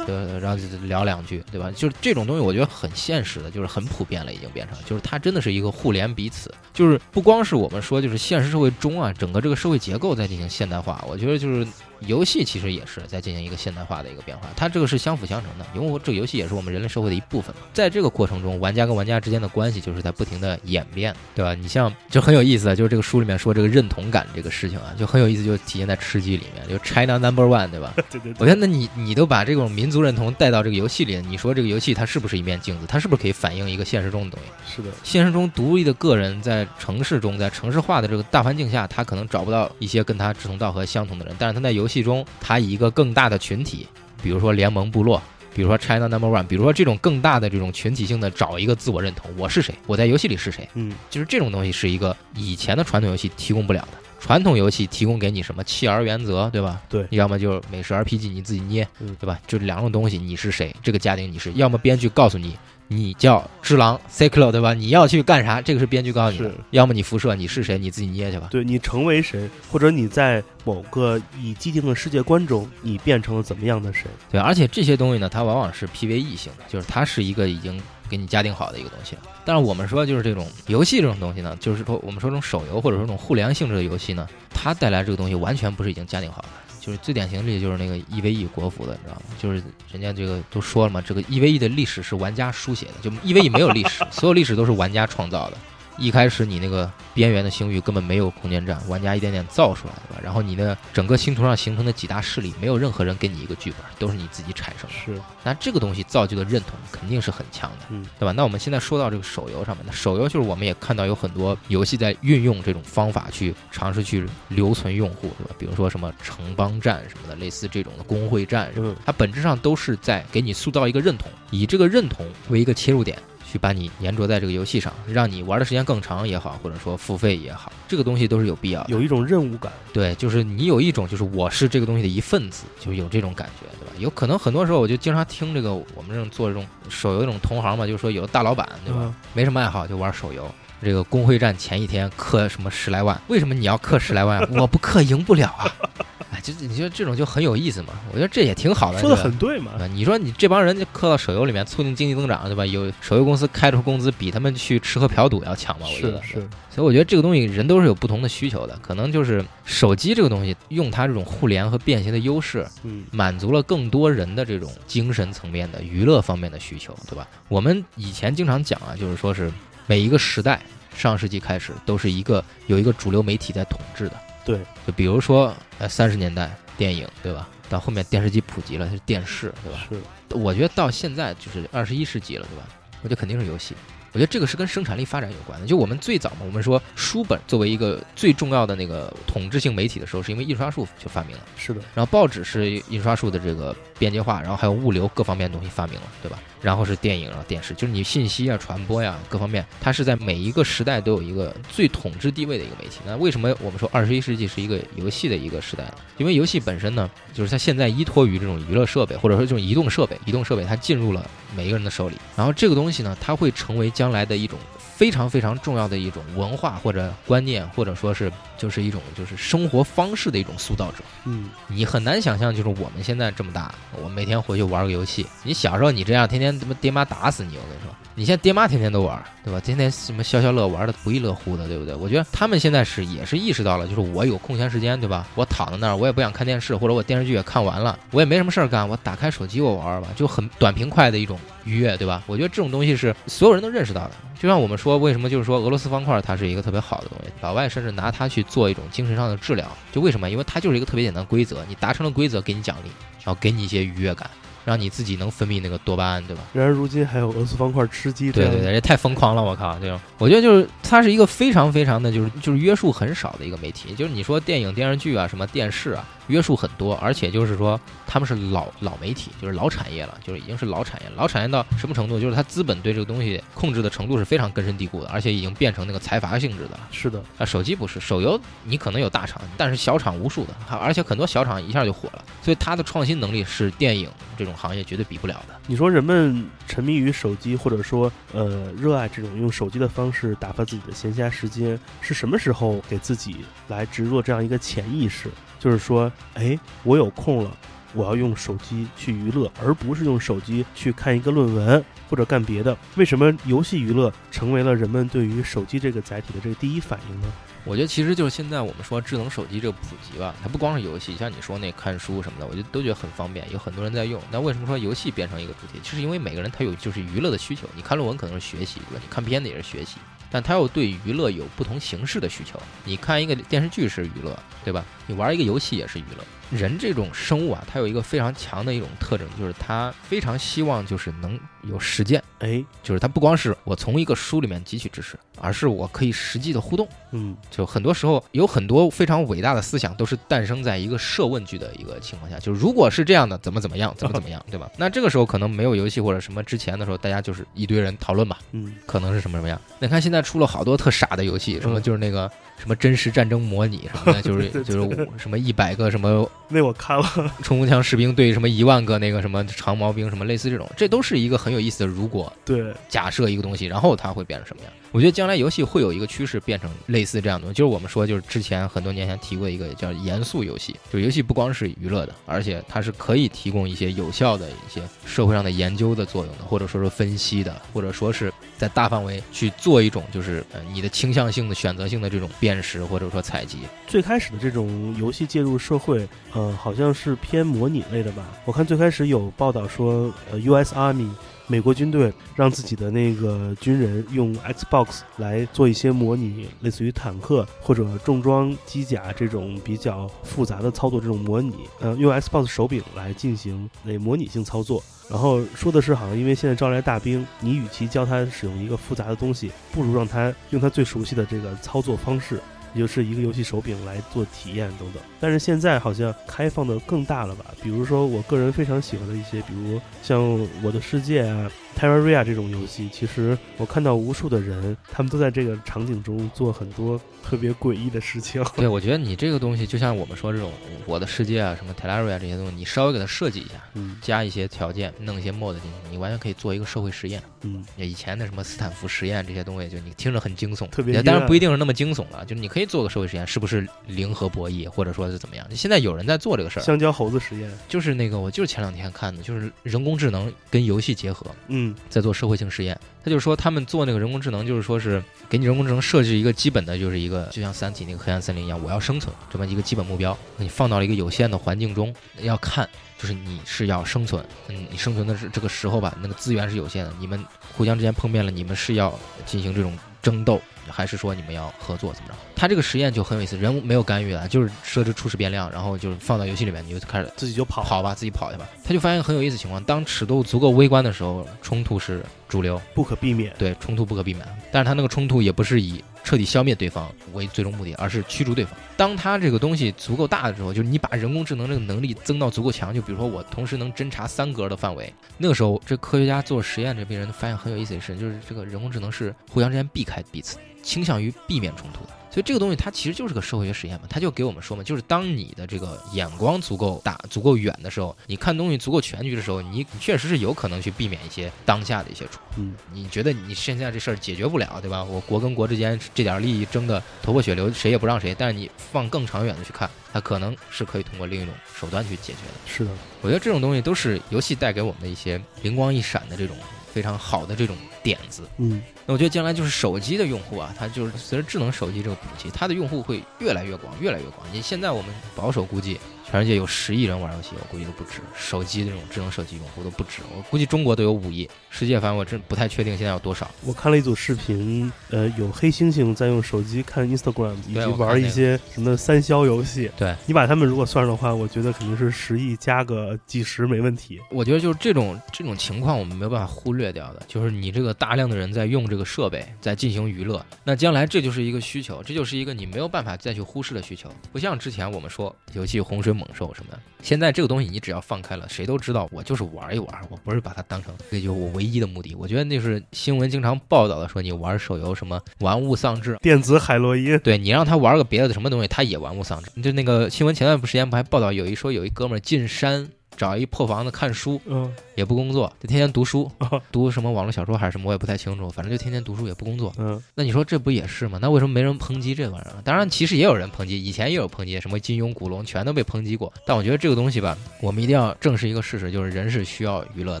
对，然后就聊两句，对吧？就是这种东西，我觉得很现实的，就是很普遍了，已经变成，就是它真的是一个互联彼此，就是不光是我们说，就是现实社会中。啊，整个这个社会结构在进行现代化，我觉得就是游戏其实也是在进行一个现代化的一个变化，它这个是相辅相成的，因为这个游戏也是我们人类社会的一部分。在这个过程中，玩家跟玩家之间的关系就是在不停的演变，对吧？你像就很有意思，就是这个书里面说这个认同感这个事情啊，就很有意思，就体现在吃鸡里面，就 China Number One，对吧？对对。我觉得那你你都把这种民族认同带到这个游戏里，你说这个游戏它是不是一面镜子？它是不是可以反映一个现实中的东西？是的，现实中独立的个人在城市中，在城市化的这个大环境下。他可能找不到一些跟他志同道合、相同的人，但是他在游戏中，它以一个更大的群体，比如说联盟部落，比如说 China Number One，比如说这种更大的这种群体性的找一个自我认同，我是谁？我在游戏里是谁？嗯，就是这种东西是一个以前的传统游戏提供不了的。传统游戏提供给你什么弃儿原则，对吧？对，要么就是美食 RPG 你自己捏，嗯，对吧？就两种东西，你是谁？这个家庭你是？要么编剧告诉你。你叫只狼 Cyclo 对吧？你要去干啥？这个是编剧告诉你的。要么你辐射，你是谁？你自己捏去吧。对你成为谁，或者你在某个已既定的世界观中，你变成了怎么样的谁？对，而且这些东西呢，它往往是 PVE 性的，就是它是一个已经给你加定好的一个东西。但是我们说，就是这种游戏这种东西呢，就是说我们说这种手游或者说这种互联性质的游戏呢，它带来这个东西完全不是已经加定好的。就是最典型的例子，就是那个 EVE 国服的，你知道吗？就是人家这个都说了嘛，这个 EVE 的历史是玩家书写的，就 EVE 没有历史，所有历史都是玩家创造的。一开始你那个边缘的星域根本没有空间站，玩家一点点造出来的吧？然后你的整个星图上形成的几大势力，没有任何人给你一个剧本，都是你自己产生的。是，那这个东西造就的认同肯定是很强的，嗯，对吧？那我们现在说到这个手游上面的手游，就是我们也看到有很多游戏在运用这种方法去尝试去留存用户，对吧？比如说什么城邦战什么的，类似这种的工会战，嗯，它本质上都是在给你塑造一个认同，以这个认同为一个切入点。去把你粘着在这个游戏上，让你玩的时间更长也好，或者说付费也好，这个东西都是有必要的。有一种任务感，对，就是你有一种就是我是这个东西的一份子，就有这种感觉，对吧？有可能很多时候我就经常听这个我们这种做这种手游这种同行嘛，就是说有的大老板，对吧？嗯没什么爱好就玩手游。这个工会战前一天氪什么十来万，为什么你要氪十来万？我不氪赢不了啊！哎，就是你觉得这种就很有意思嘛？我觉得这也挺好的。说的很对嘛。啊，你说你这帮人就氪到手游里面，促进经济增长，对吧？有手游公司开出工资比他们去吃喝嫖赌要强嘛？我觉得是是，所以我觉得这个东西人都是有不同的需求的，可能就是手机这个东西用它这种互联和便携的优势，嗯满足了更多人的这种精神层面的娱乐方面的需求，对吧？我们以前经常讲啊，就是说是每一个时代，上世纪开始都是一个有一个主流媒体在统治的，对，就比如说呃三十年代电影，对吧？到后面电视机普及了，是电视，对吧？是我觉得到现在就是二十一世纪了，对吧？我觉得肯定是游戏。我觉得这个是跟生产力发展有关的。就我们最早嘛，我们说书本作为一个最重要的那个统治性媒体的时候，是因为印刷术就发明了。是的，然后报纸是印刷术的这个便捷化，然后还有物流各方面的东西发明了，对吧？然后是电影，啊电视，就是你信息啊、传播呀、各方面，它是在每一个时代都有一个最统治地位的一个媒体。那为什么我们说二十一世纪是一个游戏的一个时代呢？因为游戏本身呢，就是它现在依托于这种娱乐设备，或者说这种移动设备，移动设备它进入了每一个人的手里，然后这个东西呢，它会成为将来的一种非常非常重要的一种文化或者观念，或者说是就是一种就是生活方式的一种塑造者。嗯你很难想象，就是我们现在这么大，我每天回去玩个游戏。你小时候你这样，天天他妈爹妈打死你，我跟你说。你现在爹妈天天都玩，对吧？天天什么消消乐玩的不亦乐乎的，对不对？我觉得他们现在是也是意识到了，就是我有空闲时间，对吧？我躺在那儿，我也不想看电视，或者我电视剧也看完了，我也没什么事儿干，我打开手机我玩玩吧，就很短平快的一种愉悦，对吧？我觉得这种东西是所有人都认识到的。就像我们说，为什么就是说俄罗斯方块它是一个特别好的东西，老外甚至拿它去做一种精神上的治疗，就为什么？因为它就是一个特别简单的规则，你达成了规则给你奖励，然后给你一些愉悦感，让你自己能分泌那个多巴胺，对吧？然而如今还有俄罗斯方块吃鸡对对对，这太疯狂了，我靠！这种，我觉得就是它是一个非常非常的就是就是约束很少的一个媒体，就是你说电影、电视剧啊，什么电视啊，约束很多，而且就是说他们是老老媒体，就是老产业了，就是已经是老产业，老产业到什么程度？就是它资本对这个东西控制的程度是非常根深蒂固的，而且已经变成那个财阀性质的了。是的，啊，手机不是手游，你可能有大厂，但是小厂无数的，还而且很多小厂一下就火了，所以它的创新能力是电影这种行业绝对比不了的。你说人们沉迷于手机，或者说呃热爱这种用手机的方式打发自己的闲暇时间，是什么时候给自己来植入这样一个潜意识？就是说，哎，我有空了，我要用手机去娱乐，而不是用手机去看一个论文或者干别的。为什么游戏娱乐成为了人们对于手机这个载体的这个第一反应呢？我觉得其实就是现在我们说智能手机这个普及吧，它不光是游戏，像你说那看书什么的，我觉得都觉得很方便，有很多人在用。那为什么说游戏变成一个主题？其实因为每个人他有就是娱乐的需求，你看论文可能是学习，对吧？你看片子也是学习，但他又对娱乐有不同形式的需求。你看一个电视剧是娱乐，对吧？你玩一个游戏也是娱乐。人这种生物啊，它有一个非常强的一种特征，就是它非常希望就是能有实践，哎，就是它不光是我从一个书里面汲取知识，而是我可以实际的互动。嗯，就很多时候有很多非常伟大的思想都是诞生在一个设问句的一个情况下，就如果是这样的，怎么怎么样，怎么怎么样，对吧？那这个时候可能没有游戏或者什么之前的时候，大家就是一堆人讨论吧，嗯，可能是什么什么样。那你看现在出了好多特傻的游戏，什么嗯就是那个什么真实战争模拟什么的，就是就是什么一百个什么那我看了，冲锋枪士兵对什么一万个那个什么长矛兵什么类似这种，这都是一个很有意思的。如果对，假设一个东西，然后它会变成什么样？我觉得将来游戏会有一个趋势变成类似这样的，就是我们说，就是之前很多年前提过一个叫严肃游戏，就游戏不光是娱乐的，而且它是可以提供一些有效的一些社会上的研究的作用的，或者说是分析的，或者说是在大范围去做一种就是呃你的倾向性的选择性的这种辨识或者说采集。最开始的这种游戏介入社会，呃，好像是偏模拟类的吧。我看最开始有报道说，呃，U.S. Army 美国军队让自己的那个军人用 Xbox 来做一些模拟，类似于坦克或者重装机甲这种比较复杂的操作这种模拟，呃，用 Xbox 手柄来进行那模拟性操作。然后说的是，好像因为现在招来大兵，你与其教他使用一个复杂的东西，不如让他用他最熟悉的这个操作方式。就是一个游戏手柄来做体验等等。但是现在好像开放的更大了吧？比如说我个人非常喜欢的一些，比如像《我的世界》啊，Terraria 这种游戏，其实我看到无数的人，他们都在这个场景中做很多特别诡异的事情。对，我觉得你这个东西就像我们说这种我的世界啊，什么 Terraria 这些东西，你稍微给它设计一下，嗯加一些条件，弄一些 mod 进去，你完全可以做一个社会实验。嗯，以前的什么斯坦福实验这些东西，就你听着很惊悚，特别当然不一定是那么惊悚了，就是你可以做个社会实验，是不是零和博弈，或者说是怎么样？现在有人在做这个事儿，香蕉猴子实验，就是那个我就是前两天看的，就是人工智能跟游戏结合，嗯嗯在做社会性实验。他就是说，他们做那个人工智能，就是说是给你人工智能设置一个基本的，就是一个就像《三体》那个黑暗森林一样，我要生存这么一个基本目标。你放到了一个有限的环境中，要看就是你是要生存，嗯，你生存的是这个时候吧，那个资源是有限的，你们互相之间碰面了，你们是要进行这种争斗，还是说你们要合作怎么着？他这个实验就很有意思，人没有干预啊，就是设置初始变量，然后就是放到游戏里面，你就开始自己就跑，跑吧，自己跑去吧。他就发现很有意思的情况，当尺度足够微观的时候，冲突是主流，不可避免。对，冲突不可避免。但是他那个冲突也不是以彻底消灭对方为最终目的，而是驱逐对方。当他这个东西足够大的时候，就是你把人工智能这个能力增到足够强，就比如说我同时能侦查三格的范围，那个时候这科学家做实验这批人发现很有意思的事，就是这个人工智能是互相之间避开彼此，倾向于避免冲突的。所以这个东西它其实就是个社会学实验嘛，它就给我们说嘛，就是当你的这个眼光足够大、足够远的时候，你看东西足够全局的时候，你你确实是有可能去避免一些当下的一些冲突。嗯，你觉得你现在这事儿解决不了，对吧？我国跟国之间这点利益争得头破血流，谁也不让谁。但是你放更长远的去看，它可能是可以通过另一种手段去解决的。是的，我觉得这种东西都是游戏带给我们的一些灵光一闪的这种非常好的这种点子。嗯那我觉得将来就是手机的用户啊，它就是随着智能手机这个普及，它的用户会越来越广，越来越广。你现在我们保守估计，全世界有十亿人玩游戏，我估计都不止。手机这种智能手机用户都不止，我估计中国都有五亿，世界反正我真不太确定现在有多少。我看了一组视频，呃，有黑猩猩在用手机看 Instagram，以及玩一些什么三消游戏。对你把他们如果算上的话，我觉得肯定是十亿加个几十没问题。我觉得就是这种这种情况，我们没有办法忽略掉的，就是你这个大量的人在用这个设备，在进行娱乐，那将来这就是一个需求，这就是一个你没有办法再去忽视的需求。不像之前我们说游戏洪水猛兽什么的，现在这个东西你只要放开了，谁都知道我就是玩一玩，我不是把它当成这就是我唯一的目的。我觉得那是新闻经常报道的，说你玩手游什么玩物丧志，电子海洛因，对你让他玩个别的什么东西，他也玩物丧志。就那个新闻前段时间不还报道有一说有一哥们儿进山找一破房子看书，嗯，也不工作，就天天读书哦，读什么网络小说还是什么，我也不太清楚，反正就天天读书也不工作。嗯，那你说这不也是吗？那为什么没人抨击这玩意儿啊？当然，其实也有人抨击，以前也有抨击，什么金庸、古龙全都被抨击过。但我觉得这个东西吧，我们一定要正视一个事实，就是人是需要娱乐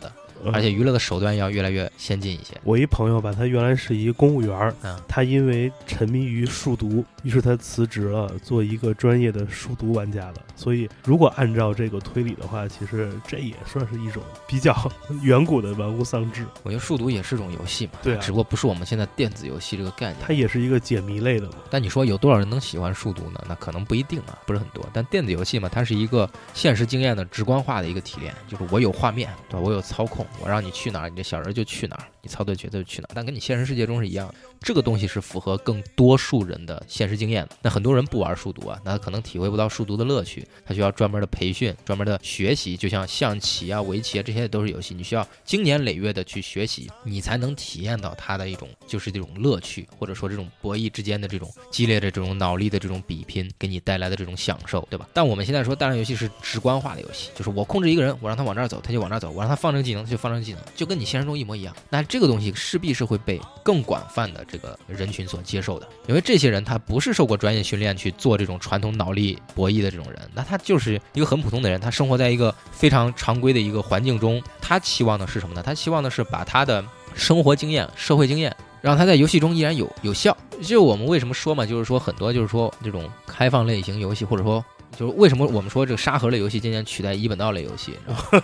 的，嗯而且娱乐的手段要越来越先进一些。我一朋友吧，他原来是一公务员他因为沉迷于数独，于是他辞职了，做一个专业的数独玩家了。所以，如果按照这个推理的话，其实这也算是一种比较 远古的玩物丧志。我觉得数独也是种游戏嘛，对啊只不过不是我们现在电子游戏这个概念。它也是一个解谜类的嘛。但你说有多少人能喜欢数独呢？那可能不一定啊，不是很多。但电子游戏嘛，它是一个现实经验的直观化的一个提炼，就是我有画面，对吧？我有操控，我让你去哪儿，你这小人就去哪儿，你操作角色就去哪儿。但跟你现实世界中是一样，这个东西是符合更多数人的现实经验的。那很多人不玩数独啊，那他可能体会不到数独的乐趣，他需要专门的培训、专门的学习，就像象棋啊、围棋啊这些都是游戏，你需要经年累月的去学习，你才能体验到它的一种就是这种乐趣，或者说这种博弈之间的这种激烈的这种脑力的这种比拼，给你带来的这种享受，对吧？但我们现在说大量游戏是直观化的游戏，就是我控制一个人，我让他往这儿走，他就往这儿走；我让他放这个技能，他就放这个技能，就跟你现实中一模一样。那这个东西势必是会被更广泛的这个人群所接受的，因为这些人他不是受过专业训练去做这种传统脑力博弈的这种人，那他就是一个很普通的人，他生活在一个非常常规的一个环境中，他期望的是什么呢？他期望的是把他的生活经验、社会经验。让他在游戏中依然有有效，就我们为什么说嘛，就是说很多就是说这种开放类型游戏，或者说就是为什么我们说这个沙盒类游戏渐渐取代一本道类游戏，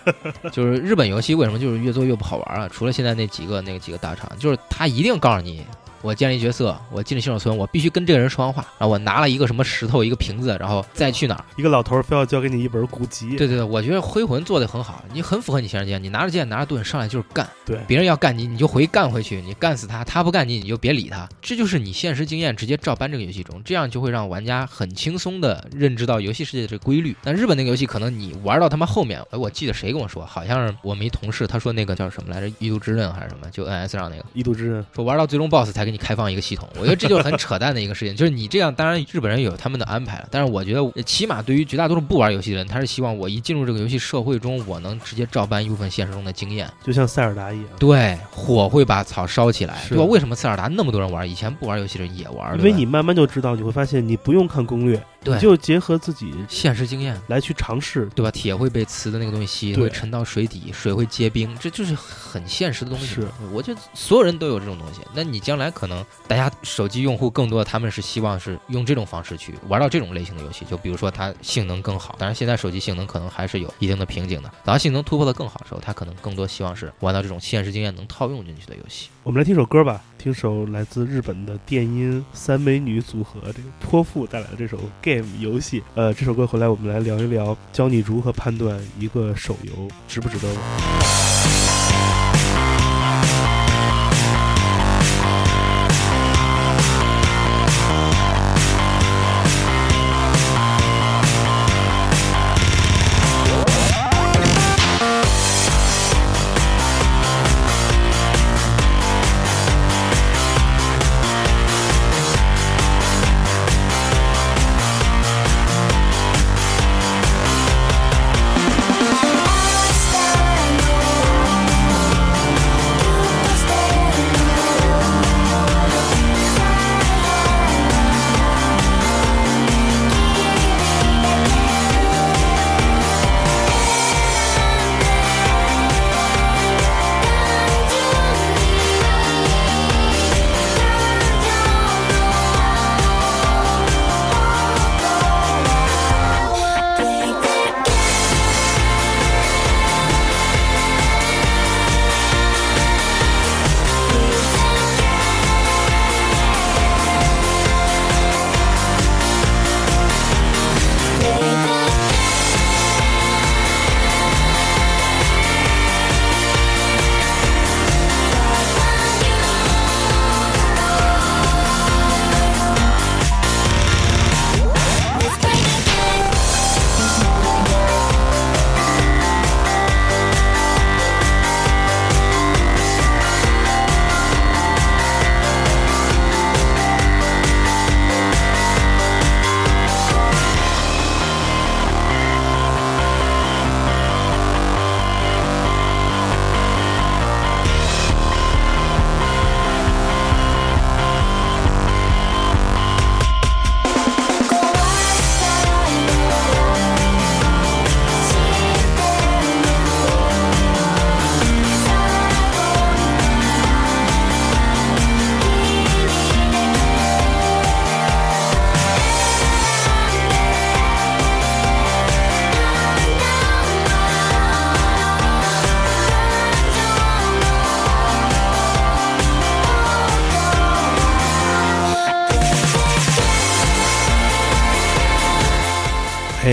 就是日本游戏为什么就是越做越不好玩啊？除了现在那几个那个几个大厂，就是他一定告诉你我建立角色，我进了新手村，我必须跟这个人说完话，然后我拿了一个什么石头，一个瓶子，然后再去哪儿？一个老头儿非要交给你一本古籍，对对对，我觉得灰魂做的很好，你很符合你现实经验，你拿着剑拿着盾上来就是干，对别人要干你，你就回干回去，你干死他，他不干你，你就别理他，这就是你现实经验直接照搬这个游戏中，这样就会让玩家很轻松的认知到游戏世界的这个规律。但日本那个游戏可能你玩到他妈后面，哎，我记得谁跟我说，好像是我们一同事，他说那个叫什么来着，《异度之刃》还是什么，就 NS 上那个。异度之刃，说玩到最终 BOSS 才给你开放一个系统，我觉得这就是很 扯淡的一个事情。就是你这样，当然日本人有他们的安排了，但是我觉得起码对于绝大多数不玩游戏的人，他是希望我一进入这个游戏社会中，我能直接照搬一部分现实中的经验。就像塞尔达一样。对，火会把草烧起来，对吧？为什么塞尔达那么多人玩？以前不玩游戏的人也玩，因为你慢慢就知道，你会发现你不用看攻略，对你就结合自己现实经验。来去尝试。对吧？铁会被磁的那个东西吸，对会沉到水底，水会结冰，这就是很现实的东西。是，我觉得所有人都有这种东西。那你将来可可能大家手机用户更多他们是希望是用这种方式去玩到这种类型的游戏，就比如说它性能更好。当然，现在手机性能可能还是有一定的瓶颈的。等到性能突破的更好的时候，它可能更多希望是玩到这种现实经验能套用进去的游戏。我们来听首歌吧，听首来自日本的电音三美女组合这个泼妇带来的这首 Game 游戏。呃，这首歌回来我们来聊一聊，教你如何判断一个手游值不值得玩。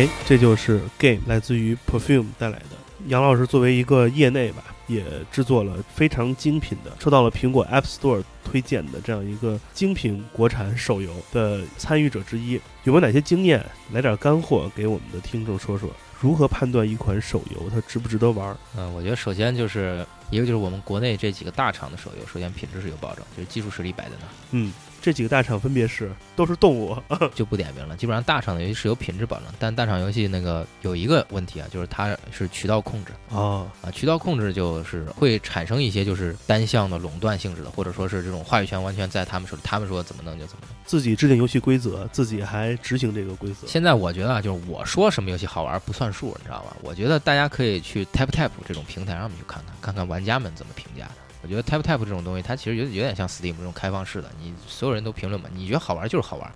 哎，这就是 Game 来自于 Perfume 带来的。杨老师作为一个业内吧，也制作了非常精品的，受到了苹果 App Store 推荐的这样一个精品国产手游的参与者之一。有没有哪些经验？来点干货给我们的听众说说，如何判断一款手游它值不值得玩？嗯，我觉得首先就是一个就是我们国内这几个大厂的手游，首先品质是有保证，就是技术实力摆在那儿。嗯，这几个大厂分别是都是动物，就不点名了。基本上大厂的游戏是有品质保证，但大厂游戏那个有一个问题啊，就是它是渠道控制哦，啊，渠道控制就是会产生一些就是单向的垄断性质的，或者说是这种话语权完全在他们手里，他们说怎么弄就怎么弄。自己制定游戏规则，自己还执行这个规则。现在我觉得啊，就是我说什么游戏好玩不算数，你知道吧？我觉得大家可以去 Tap Tap 这种平台上面去看看，看看玩家们怎么评价的。我觉得 Tap Tap 这种东西，它其实有有点像 Steam 这种开放式的，你所有人都评论嘛，你觉得好玩就是好玩，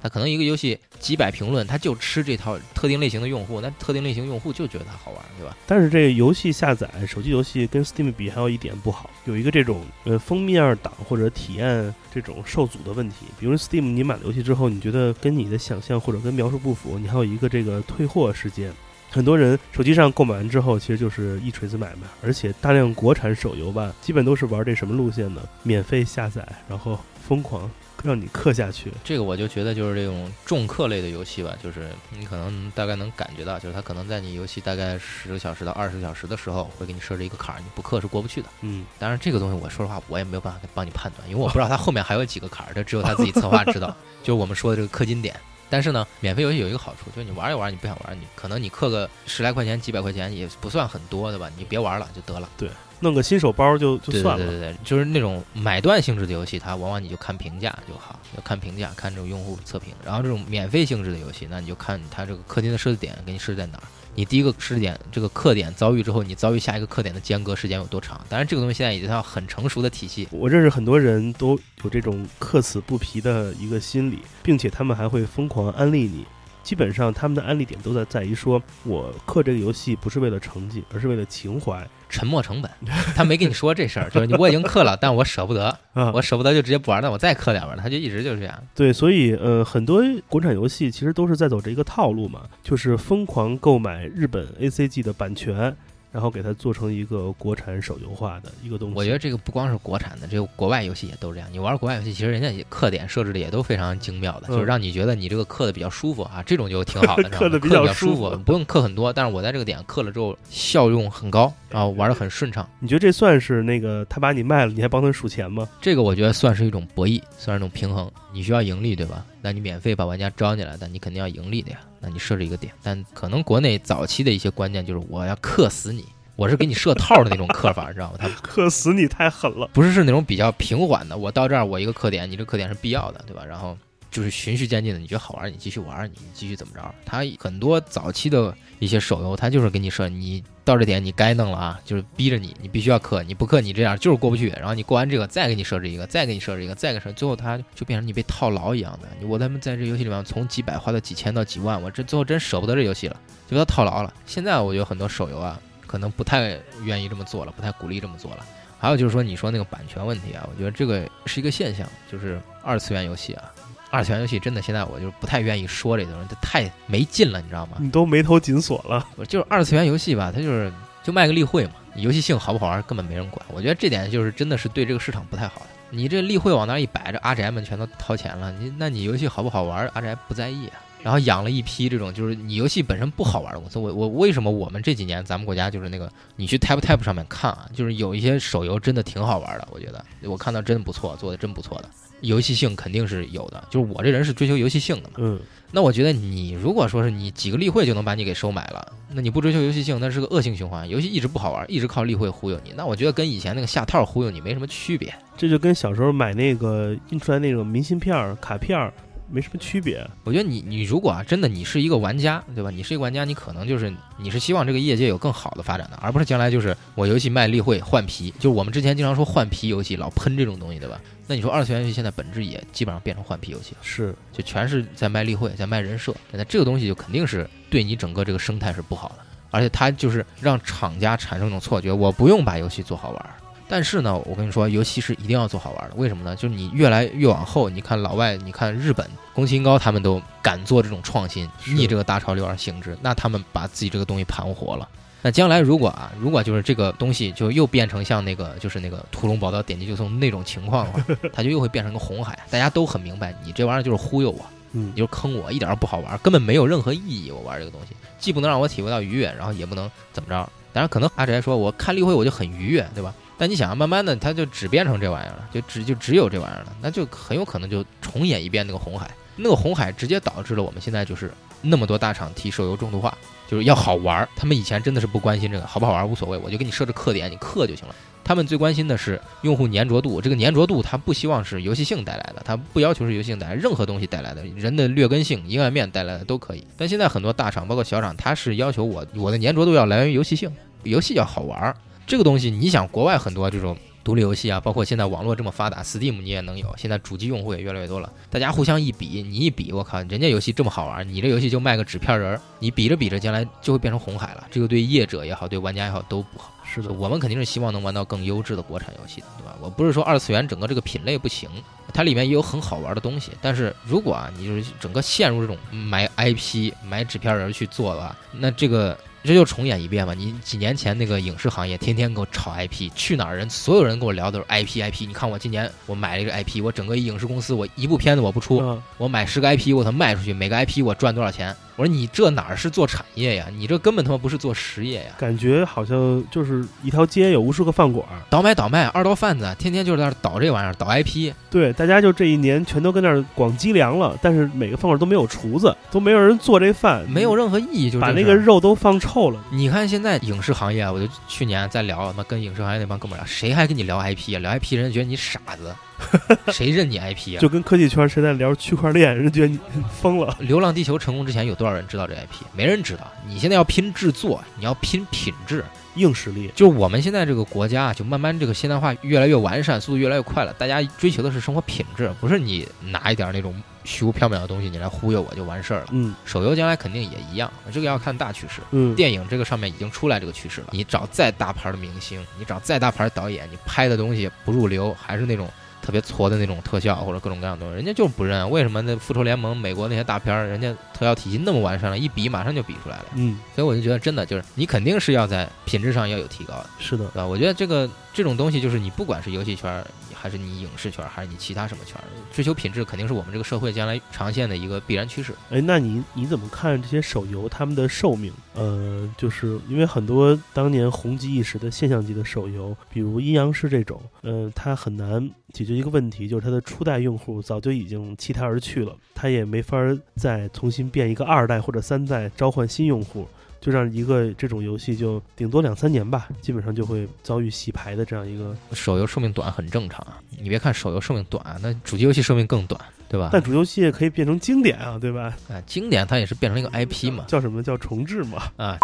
它可能一个游戏几百评论，它就吃这套特定类型的用户，那特定类型用户就觉得它好玩，对吧？但是这游戏下载，手机游戏跟 Steam 比，还有一点不好，有一个这种呃封面党或者体验这种受阻的问题。比如 Steam，你买了游戏之后，你觉得跟你的想象或者跟描述不符，你还有一个这个退货时间。很多人手机上购买完之后，其实就是一锤子买卖，而且大量国产手游吧，基本都是玩这什么路线呢？免费下载，然后疯狂让你氪下去。这个我就觉得就是这种重氪类的游戏吧，就是你可能大概能感觉到，就是它可能在你游戏大概十个小时到二十个小时的时候，会给你设置一个坎儿，你不氪是过不去的。嗯，当然这个东西我说实话我也没有办法帮你判断，因为我不知道它后面还有几个坎儿，这只有他自己策划知道。就是我们说的这个氪金点。但是呢，免费游戏有一个好处，就是你玩一玩，你不想玩，你可能你氪个十来块钱、几百块钱也不算很多，对吧？你别玩了就得了。对，弄个新手包就就算了。对对对对，就是那种买断性质的游戏，它往往你就看评价就好，要看评价，看这种用户测评。然后这种免费性质的游戏，那你就看它这个氪金的设置点给你设置在哪儿。你第一个试点这个课点遭遇之后，你遭遇下一个课点的间隔时间有多长？当然，这个东西现在已经到很成熟的体系。我认识很多人都有这种克死不疲的一个心理，并且他们还会疯狂安利你。基本上他们的安利点都在在于说，我氪这个游戏不是为了成绩，而是为了情怀。沉没成本，他没跟你说这事儿，就是你我已经氪了，但我舍不得，我舍不得就直接不玩，那我再氪点玩，他就一直就是这样。对，所以呃，很多国产游戏其实都是在走这一个套路嘛，就是疯狂购买日本 ACG 的版权。然后给它做成一个国产手游化的一个东西。我觉得这个不光是国产的，这个国外游戏也都这样。你玩国外游戏，其实人家也氪点设置的也都非常精妙的，就是让你觉得你这个氪的比较舒服啊，这种就挺好的。氪的比较舒服，不用氪很多，但是我在这个点氪了之后效用很高，然后玩的很顺畅。你觉得这算是那个他把你卖了，你还帮他数钱吗？这个我觉得算是一种博弈，算是一种平衡。你需要盈利，对吧？那你免费把玩家招进来，但你肯定要盈利的呀。那你设置一个点，但可能国内早期的一些观念就是我要克死你。我是给你设套的那种克法，知道吗？他克死你太狠了，不是是那种比较平缓的。我到这儿，我一个克点，你这克点是必要的，对吧？然后就是循序渐进的，你觉得好玩，你继续玩，你继续怎么着？他很多早期的一些手游，他就是给你设，你到这点你该弄了啊，就是逼着你，你必须要氪，你不氪你这样就是过不去。然后你过完这个，再给你设置一个，再给你设置一个，再给设，最后他就变成你被套牢一样的。我他妈在这游戏里面从几百花到几千到几万，我这最后真舍不得这游戏了，就被他套牢了。现在我觉得很多手游啊。可能不太愿意这么做了，不太鼓励这么做了。还有就是说，你说那个版权问题啊，我觉得这个是一个现象，就是二次元游戏啊，二次元游戏真的现在我就不太愿意说这东西，它太没劲了，你知道吗？你都眉头紧锁了。就是二次元游戏吧，它就是就卖个例会嘛，游戏性好不好玩根本没人管。我觉得这点就是真的是对这个市场不太好的。你这例会往那一摆，这阿宅们全都掏钱了，你那你游戏好不好玩，阿宅不在意啊。然后养了一批这种，就是你游戏本身不好玩的公司。我我为什么我们这几年咱们国家就是那个，你去 Tap Tap 上面看啊，就是有一些手游真的挺好玩的。我觉得我看到真不错，做的真不错的，游戏性肯定是有的。就是我这人是追求游戏性的嘛。嗯。那我觉得你如果说是你几个例会就能把你给收买了，那你不追求游戏性，那是个恶性循环。游戏一直不好玩，一直靠例会忽悠你，那我觉得跟以前那个下套忽悠你没什么区别。这就跟小时候买那个印出来那种明信片、卡片。没什么区别，我觉得你你如果啊真的你是一个玩家，对吧？你是一个玩家，你可能就是你是希望这个业界有更好的发展的，而不是将来就是我游戏卖例会换皮，就是我们之前经常说换皮游戏，老喷这种东西，对吧？那你说二次元游戏现在本质也基本上变成换皮游戏了，是就全是在卖例会，在卖人设，那这个东西就肯定是对你整个这个生态是不好的，而且它就是让厂家产生一种错觉，我不用把游戏做好玩。但是呢，我跟你说，游戏是一定要做好玩的。为什么呢？就是你越来越往后，你看老外，你看日本，宫崎英高他们都敢做这种创新，逆这个大潮流而行之。那他们把自己这个东西盘活了。那将来如果啊，如果就是这个东西就又变成像那个就是那个屠龙宝刀点击就送那种情况的话，它就又会变成个红海。大家都很明白，你这玩意儿就是忽悠我，你就是坑我，一点都不好玩，根本没有任何意义。我玩这个东西，既不能让我体会到愉悦，然后也不能怎么着。当然，可能阿宅说，我看例会我就很愉悦，对吧？但你想啊，慢慢的，它就只变成这玩意儿了，就只就只有这玩意儿了，那就很有可能就重演一遍那个红海，那个红海直接导致了我们现在就是那么多大厂提手游重度化，就是要好玩儿。他们以前真的是不关心这个好不好玩儿无所谓，我就给你设置氪点，你氪就行了。他们最关心的是用户粘着度，这个粘着度他不希望是游戏性带来的，他不要求是游戏性带来，任何东西带来的人的劣根性、阴暗面带来的都可以。但现在很多大厂，包括小厂，他是要求我我的粘着度要来源于游戏性，游戏要好玩儿。这个东西，你想国外很多这种独立游戏啊，包括现在网络这么发达，Steam 你也能有，现在主机用户也越来越多了，大家互相一比，你一比，我靠，人家游戏这么好玩，你这游戏就卖个纸片人儿，你比着比着，将来就会变成红海了，这个对业者也好，对玩家也好都不好。是的，我们肯定是希望能玩到更优质的国产游戏的，对吧？我不是说二次元整个这个品类不行，它里面也有很好玩的东西。但是如果啊，你就是整个陷入这种买 IP、买纸片人去做的话，那这个这就重演一遍嘛。你几年前那个影视行业天天给我炒 IP，去哪儿人所有人跟我聊都是 IP IP。你看我今年我买了一个 IP，我整个影视公司我一部片子我不出，嗯我买十个 IP 我他妈卖出去，每个 IP 我赚多少钱？我说你这哪儿是做产业呀？你这根本他妈不是做实业呀！感觉好像就是一条街有无数个饭馆，倒买倒卖，二道贩子天天就是在那倒这玩意儿，倒 IP。对，大家就这一年全都跟那儿广积粮了，但是每个饭馆都没有厨子，都没有人做这饭，没有任何意义，就是把那。个肉都放臭了。你看现在影视行业，我就去年在聊，他妈跟影视行业那帮哥们聊，谁还跟你聊 IP 啊？聊 IP 人觉得你傻子，谁认你 IP 啊？就跟科技圈谁在聊区块链，人觉得你 疯了。《流浪地球》成功之前有多少人知道这 IP？没人知道。你现在要拼制作，你要拼品质，硬实力，就是我们现在这个国家啊，就慢慢这个现代化越来越完善，速度越来越快了。大家追求的是生活品质，不是你拿一点那种虚无缥缈的东西你来忽悠我就完事儿了。嗯手游将来肯定也一样，这个要看大趋势。嗯，电影这个上面已经出来这个趋势了。你找再大牌的明星，你找再大牌的导演，你拍的东西不入流，还是那种特别挫的那种特效或者各种各样的东西，人家就是不认。为什么那复仇联盟美国那些大片儿，人家特效体系那么完善了，一比马上就比出来了。嗯，所以我就觉得真的就是你肯定是要在品质上要有提高的，是的对，吧？我觉得这个这种东西就是你不管是游戏圈儿，还是你影视圈，还是你其他什么圈，追求品质肯定是我们这个社会将来长线的一个必然趋势。哎，那你你怎么看这些手游他们的寿命？呃，就是因为很多当年红极一时的现象级的手游，比如阴阳师这种，呃，它很难解决一个问题，就是它的初代用户早就已经弃它而去了，它也没法再重新变一个二代或者三代召唤新用户。就让一个这种游戏就顶多两三年吧，基本上就会遭遇洗牌的这样一个。手游寿命短很正常啊，你别看手游寿命短，那主机游戏寿命更短，对吧？但主游戏也可以变成经典啊，对吧？啊，经典它也是变成一个 IP 嘛，叫什么叫重置嘛？啊，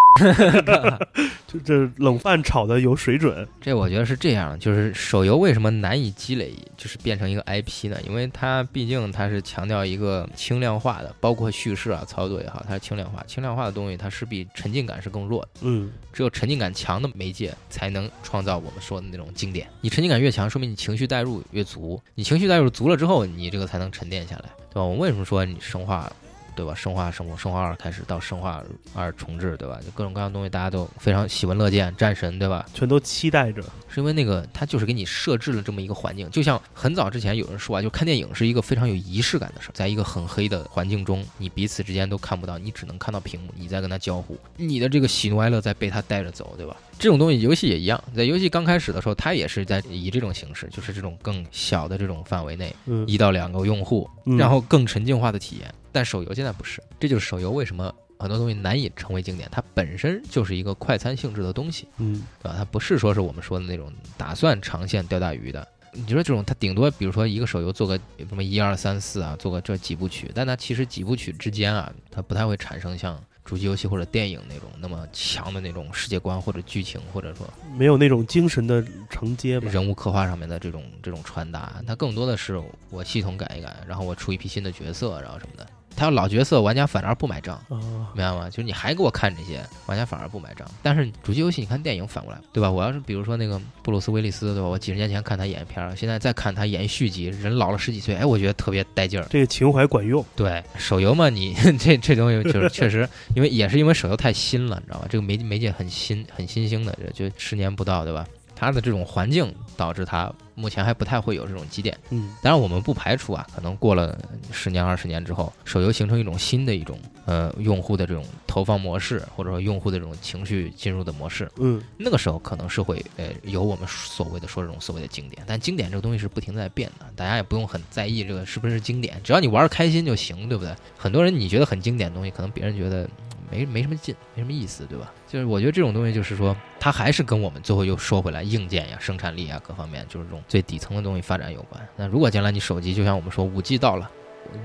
就这冷饭炒的有水准。这我觉得是这样，就是手游为什么难以积累，就是变成一个 IP 呢？因为它毕竟它是强调一个轻量化的，包括叙事啊、操作也好，它是轻量化。轻量化的东西，它势必沉浸感是更弱的。嗯，只有沉浸感强的媒介，才能创造我们说的那种经典。你沉浸感越强，说明你情绪代入越足。你情绪代入足了之后，你这个才能沉淀练下来，对吧？我为什么说你生化，对吧？生化生活，生化二开始到生化二重置，对吧？就各种各样的东西，大家都非常喜闻乐见。战神，对吧？全都期待着。是因为那个它就是给你设置了这么一个环境，就像很早之前有人说啊，就看电影是一个非常有仪式感的事儿，在一个很黑的环境中，你彼此之间都看不到，你只能看到屏幕，你在跟他交互，你的这个喜怒哀乐在被他带着走，对吧？这种东西游戏也一样，在游戏刚开始的时候，它也是在以这种形式，就是这种更小的这种范围内，嗯，一到两个用户，嗯然后更沉浸化的体验。但手游现在不是，这就是手游为什么很多东西难以成为经典，它本身就是一个快餐性质的东西。嗯对吧？它不是说是我们说的那种打算长线钓大鱼的。你说这种，它顶多比如说一个手游做个什么一二三四啊，做个这几部曲，但它其实几部曲之间啊，它不太会产生像主机游戏或者电影那种那么强的那种世界观或者剧情，或者说没有那种精神的承接吧。人物刻画上面的这种这种传达。它更多的是我系统改一改，然后我出一批新的角色，然后什么的。它要老角色，玩家反而不买账。啊，明白吗？就是你还给我看这些，玩家反而不买账。但是主机游戏，你看电影反过来，对吧？我要是比如说那个布鲁斯威利斯，对吧？我几十年前看他演片儿，现在再看他演续集，人老了十几岁，哎，我觉得特别带劲儿。这个情怀管用。对手游嘛，你 这这东西就是确实，因为也是因为手游太新了，你知道吧？这个媒媒介很新，很新兴的，就就十年不到，对吧？它的这种环境导致它目前还不太会有这种积淀。嗯当然，我们不排除啊，可能过了十年、二十年之后，手游形成一种新的一种呃用户的这种投放模式，或者说用户的这种情绪进入的模式，嗯那个时候可能是会呃有我们所谓的说这种所谓的经典。但经典这个东西是不停在变的，大家也不用很在意这个是不是经典，只要你玩儿开心就行，对不对？很多人你觉得很经典的东西，可能别人觉得。没没什么劲，没什么意思，对吧？就是我觉得这种东西，就是说，它还是跟我们最后又说回来，硬件呀、生产力啊各方面，就是这种最底层的东西发展有关。那如果将来你手机就像我们说五 G 到了，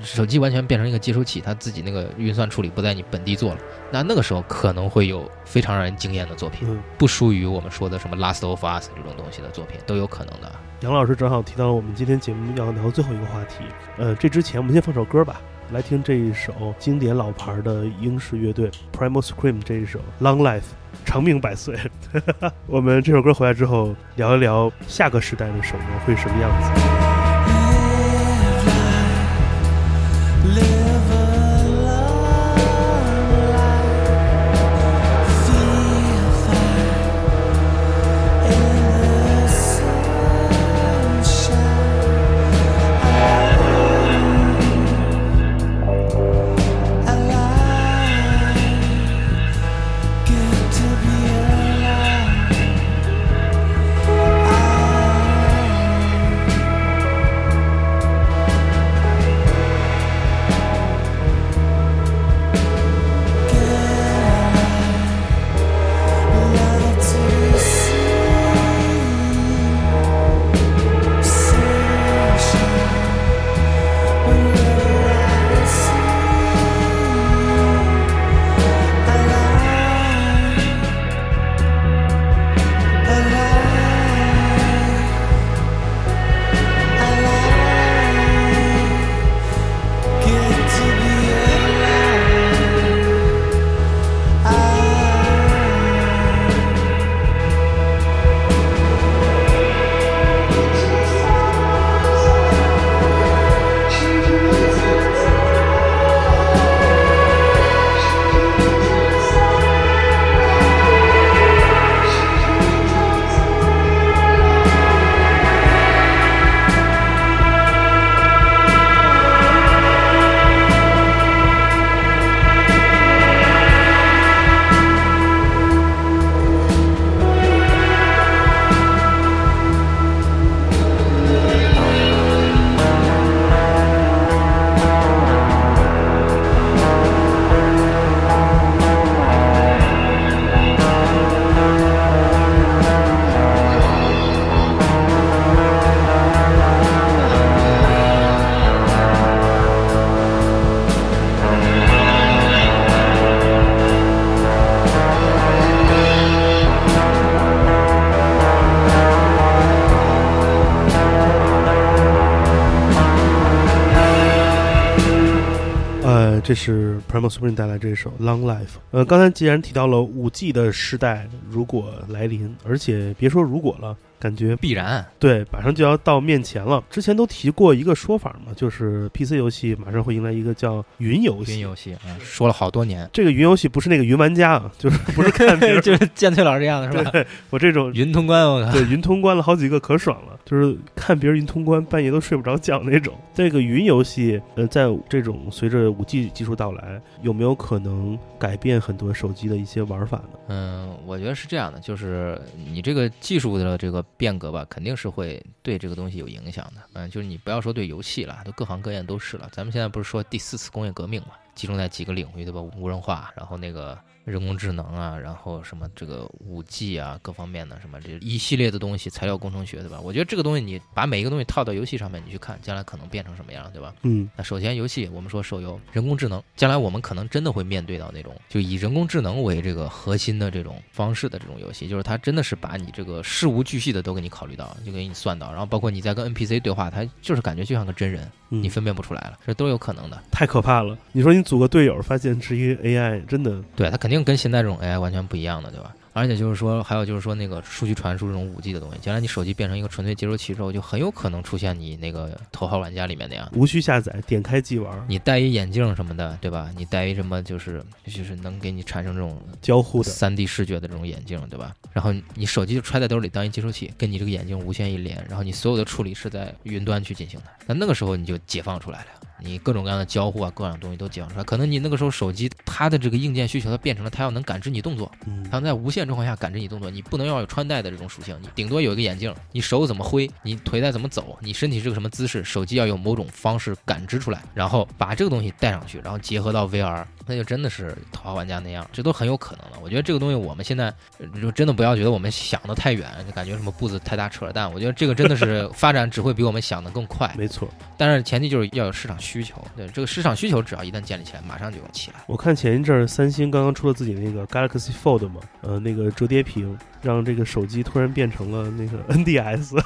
手机完全变成一个接收器，它自己那个运算处理不在你本地做了，那那个时候可能会有非常让人惊艳的作品，嗯，不输于我们说的什么《Last of Us》这种东西的作品都有可能的。杨老师正好提到了我们今天节目要聊最后一个话题。呃，这之前我们先放首歌吧，来听这一首经典老牌的英式乐队 Primal Scream 这一首《Long Life》，长命百岁。我们这首歌回来之后，聊一聊下个时代的手游会什么样子。这是 Primal Spring 带来这首《Long Life》。呃，刚才既然提到了五 G 的时代如果来临，而且别说如果了，感觉必然，对，马上就要到面前了。之前都提过一个说法嘛，就是 PC 游戏马上会迎来一个叫云游戏。云游戏啊，说了好多年，这个云游戏不是那个云玩家啊，就是不是看别人，就是建崔老师这样的是吧？对我这种云通关，我靠，对云通关了好几个，可爽了，就是看别人云通关，半夜都睡不着觉那种。这个云游戏，呃，在这种随着五 G 技术到来，有没有可能改变很多手机的一些玩法呢？嗯，我觉得是这样的，就是你这个技术的这个变革吧，肯定是会对这个东西有影响的。嗯，就是你不要说对游戏了，都各行各业都是了。咱们现在不是说第四次工业革命嘛，集中在几个领域，对吧？无人化，然后那个人工智能啊，然后什么这个五 G 啊，各方面的什么这一系列的东西，材料工程学，对吧？我觉得这个东西你把每一个东西套到游戏上面，你去看将来可能变成什么样，对吧？嗯那首先，游戏我们说手游，人工智能，将来我们可能真的会面对到那种就以人工智能为这个核心的这种方式的这种游戏，就是它真的是把你这个事无巨细的都给你考虑到，就给你算到，然后包括你在跟 NPC 对话，它就是感觉就像个真人，嗯，你分辨不出来了，这都有可能的。太可怕了！你说你组个队友，发现是一个 AI，真的对，他肯定跟现在这种 AI 完全不一样的，对吧？而且就是说，还有就是说那个数据传输这种五 G 的东西，将来你手机变成一个纯粹接收器之后，就很有可能出现你那个头号玩家里面那样。无需下载，点开即玩，你戴一眼镜什么的，对吧？你戴一什么就是就是能给你产生这种交互的。三 D 视觉的这种眼镜，对吧？然后你手机就揣在兜里当一接收器，跟你这个眼镜无线一连，然后你所有的处理是在云端去进行的。那那个时候你就解放出来了，你各种各样的交互啊，各种东西都解放出来。可能你那个时候手机它的这个硬件需求，它变成了它要能感知你动作，嗯它能在无线状况下感知你动作。你不能要有穿戴的这种属性，你顶多有一个眼镜，你手怎么挥，你腿在怎么走，你身体是个什么姿势，手机要用某种方式感知出来，然后把这个东西带上去，然后结合到 VR，那就真的是桃花玩家那样，这都很有可能的。我觉得这个东西我们现在呃就真的不要觉得我们想的太远，就感觉什么步子太大扯淡。我觉得这个真的是 发展只会比我们想的更快，没错，但是前提就是要有市场需需求。对这个市场需求，只要一旦建立起来，马上就起来。我看前一阵儿三星刚刚出了自己那个 Galaxy Fold 嘛，呃，那个折叠屏让这个手机突然变成了那个 NDS。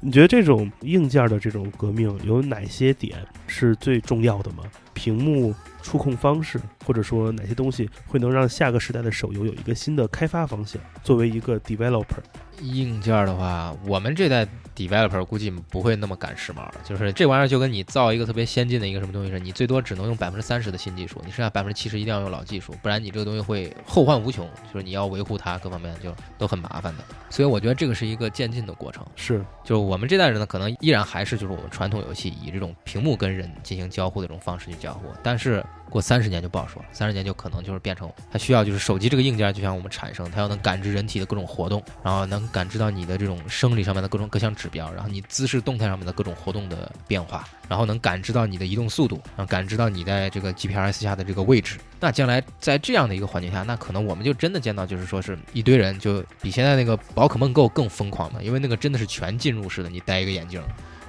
你觉得这种硬件的这种革命有哪些点是最重要的吗？屏幕、触控方式，或者说哪些东西会能让下个时代的手游有一个新的开发方向？作为一个 developer，硬件的话，我们这代 developer 估计不会那么赶时髦了。就是这玩意儿就跟你造一个特别先进的一个什么东西似的，你最多只能用百分之三十的新技术，你剩下百分之七十一定要用老技术，不然你这个东西会后患无穷。就是你要维护它，各方面就都很麻烦的。所以我觉得这个是一个渐进的过程。是就是我们这代人呢，可能依然还是就是我们传统游戏以这种屏幕跟人进行交互的这种方式去交互，但是过三十年就不好说了，三十年就可能就是变成它需要就是手机这个硬件，就像我们产生，它要能感知人体的各种活动，然后能感知到你的这种生理上面的各种各项指标，然后你姿势动态上面的各种活动的变化，然后能感知到你的移动速度，然后感知到你在这个 GPS 下的这个位置。那将来在这样的一个环境下，那可能我们就真的见到就是说是一堆人就比现在那个宝可梦 Go 更疯狂的，因为那个真的是全进入式的，你戴一个眼镜。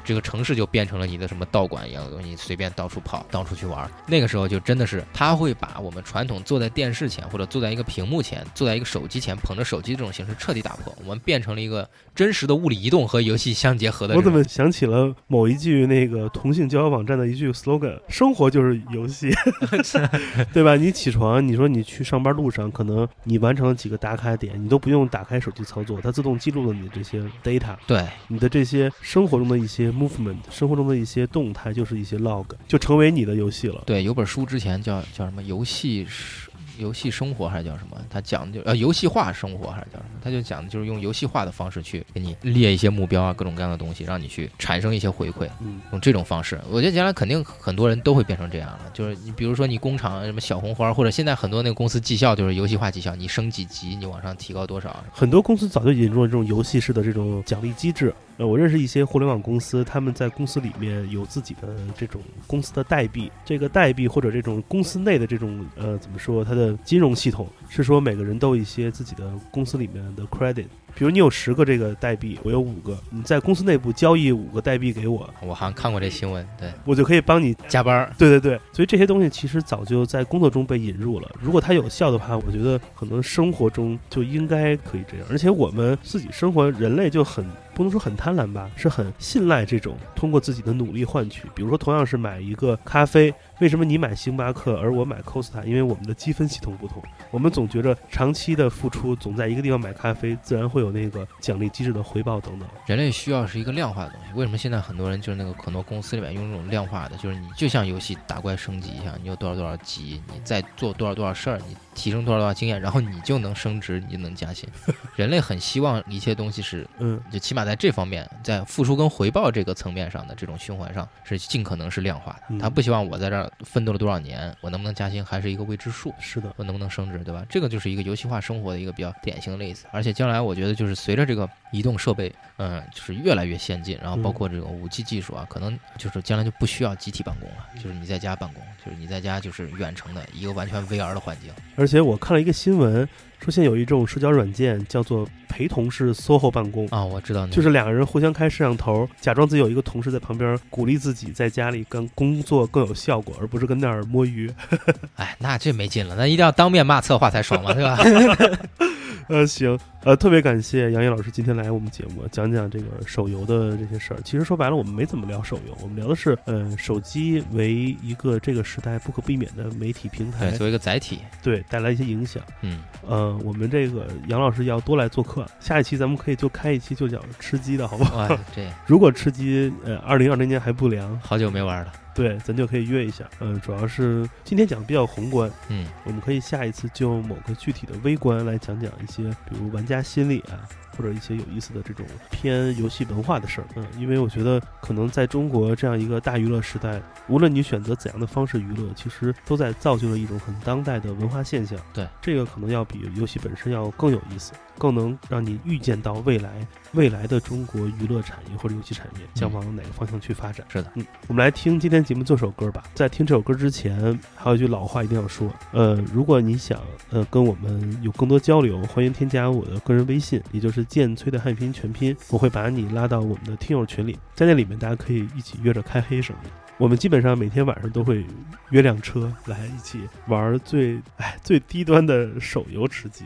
这个城市就变成了你的什么道馆一样的东西，你随便到处跑，到处去玩。那个时候就真的是，他会把我们传统坐在电视前或者坐在一个屏幕前、坐在一个手机前捧着手机这种形式彻底打破，我们变成了一个真实的物理移动和游戏相结合的。我怎么想起了某一句那个同性交友网站的一句 slogan：生活就是游戏，对吧？你起床，你说你去上班路上，可能你完成了几个打卡点，你都不用打开手机操作，它自动记录了你这些 data，对你的这些生活中的一些 movement，生活中的一些动态，就是一些 log，就成为你的游戏了。对，有本书之前叫叫什么游戏是。游戏生活还是叫什么？他讲的就呃游戏化生活还是叫什么？他就讲的就是用游戏化的方式去给你列一些目标啊，各种各样的东西，让你去产生一些回馈。嗯，用这种方式，我觉得将来肯定很多人都会变成这样了。就是你比如说你工厂什么小红花，或者现在很多那个公司绩效就是游戏化绩效，你升几级，你往上提高多少。很多公司早就引入了这种游戏式的这种奖励机制。呃，我认识一些互联网公司，他们在公司里面有自己的这种公司的代币，这个代币或者这种公司内的这种呃怎么说，它的金融系统是说每个人都有一些自己的公司里面的 credit。比如你有十个这个代币，我有五个，你在公司内部交易五个代币给我，我好像看过这新闻，对我就可以帮你加班儿。对对对，所以这些东西其实早就在工作中被引入了。如果它有效的话，我觉得可能生活中就应该可以这样。而且我们自己生活，人类就很不能说很贪婪吧，是很信赖这种通过自己的努力换取。比如说，同样是买一个咖啡，为什么你买星巴克而我买 Costa？因为我们的积分系统不同。我们总觉着长期的付出，总在一个地方买咖啡，自然会有那个奖励机制的回报等等。人类需要是一个量化的东西。为什么现在很多人就是那个很多公司里面用这种量化的，就是你就像游戏打怪升级一样，你有多少多少级，你再做多少多少事儿，你提升多少多少经验，然后你就能升职，你就能加薪。人类很希望一切东西是，嗯，就起码在这方面，在付出跟回报这个层面上的这种循环上，是尽可能是量化的。嗯他不希望我在这儿奋斗了多少年，我能不能加薪还是一个未知数。是的，我能不能升职，对吧？这个就是一个游戏化生活的一个比较典型的例子。而且将来我觉得就是随着这个移动设备，嗯，就是越来越先进，然后包括这种五 G 技术啊，可能就是将来就不需要集体办公了，就是你在家办公，就是你在家就是远程的一个完全 VR 的环境。而且我看了一个新闻，说现在有一种社交软件叫做陪同式 SOHO 办公。啊，我知道，就是两个人互相开摄像头，假装自己有一个同事在旁边，鼓励自己在家里跟工作更有效果，而不是跟那儿摸鱼。哎，那这没劲了，那一定要当面骂策划才爽嘛，对吧？呃，行，呃，特别感谢杨毅老师今天来我们节目讲讲这个手游的这些事儿。其实说白了，我们没怎么聊手游，我们聊的是，呃，手机为一个这个时代不可避免的媒体平台对，，作为一个载体，对带来一些影响。嗯，呃，我们这个杨老师要多来做客，下一期咱们可以就开一期就讲吃鸡的好不好？哇，这 如果吃鸡，呃，二零二零年还不凉，好久没玩了，对，咱就可以约一下。嗯、主要是今天讲的比较宏观，嗯，我们可以下一次就某个具体的微观来讲讲一些，比如玩家心理啊，或者一些有意思的这种偏游戏文化的事儿。嗯，因为我觉得可能在中国这样一个大娱乐时代，无论你选择怎样的方式娱乐，其实都在造就了一种很当代的文化现象。对，这个可能要比游戏本身要更有意思。更能让你预见到未来未来的中国娱乐产业或者游戏产业将往哪个方向去发展。是的，嗯，我们来听今天节目这首歌吧。在听这首歌之前，还有一句老话一定要说，呃，如果你想呃跟我们有更多交流，欢迎添加我的个人微信，也就是剑崔的汉语拼音全拼，我会把你拉到我们的听友群里，在那里面大家可以一起约着开黑什么的。我们基本上每天晚上都会约辆车来一起玩最哎最低端的手游吃鸡，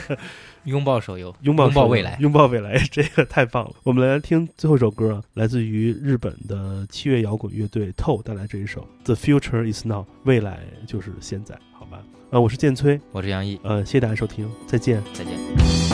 拥抱手游，拥抱拥抱未来。拥抱未来，这个太棒了。我们来听最后一首歌，来自于日本的七月摇滚乐队 TOE 带来这一首《The Future Is Now》，未来就是现在，好吧？呃，我是建崔，我是杨毅，呃，谢谢大家收听，再见。再见。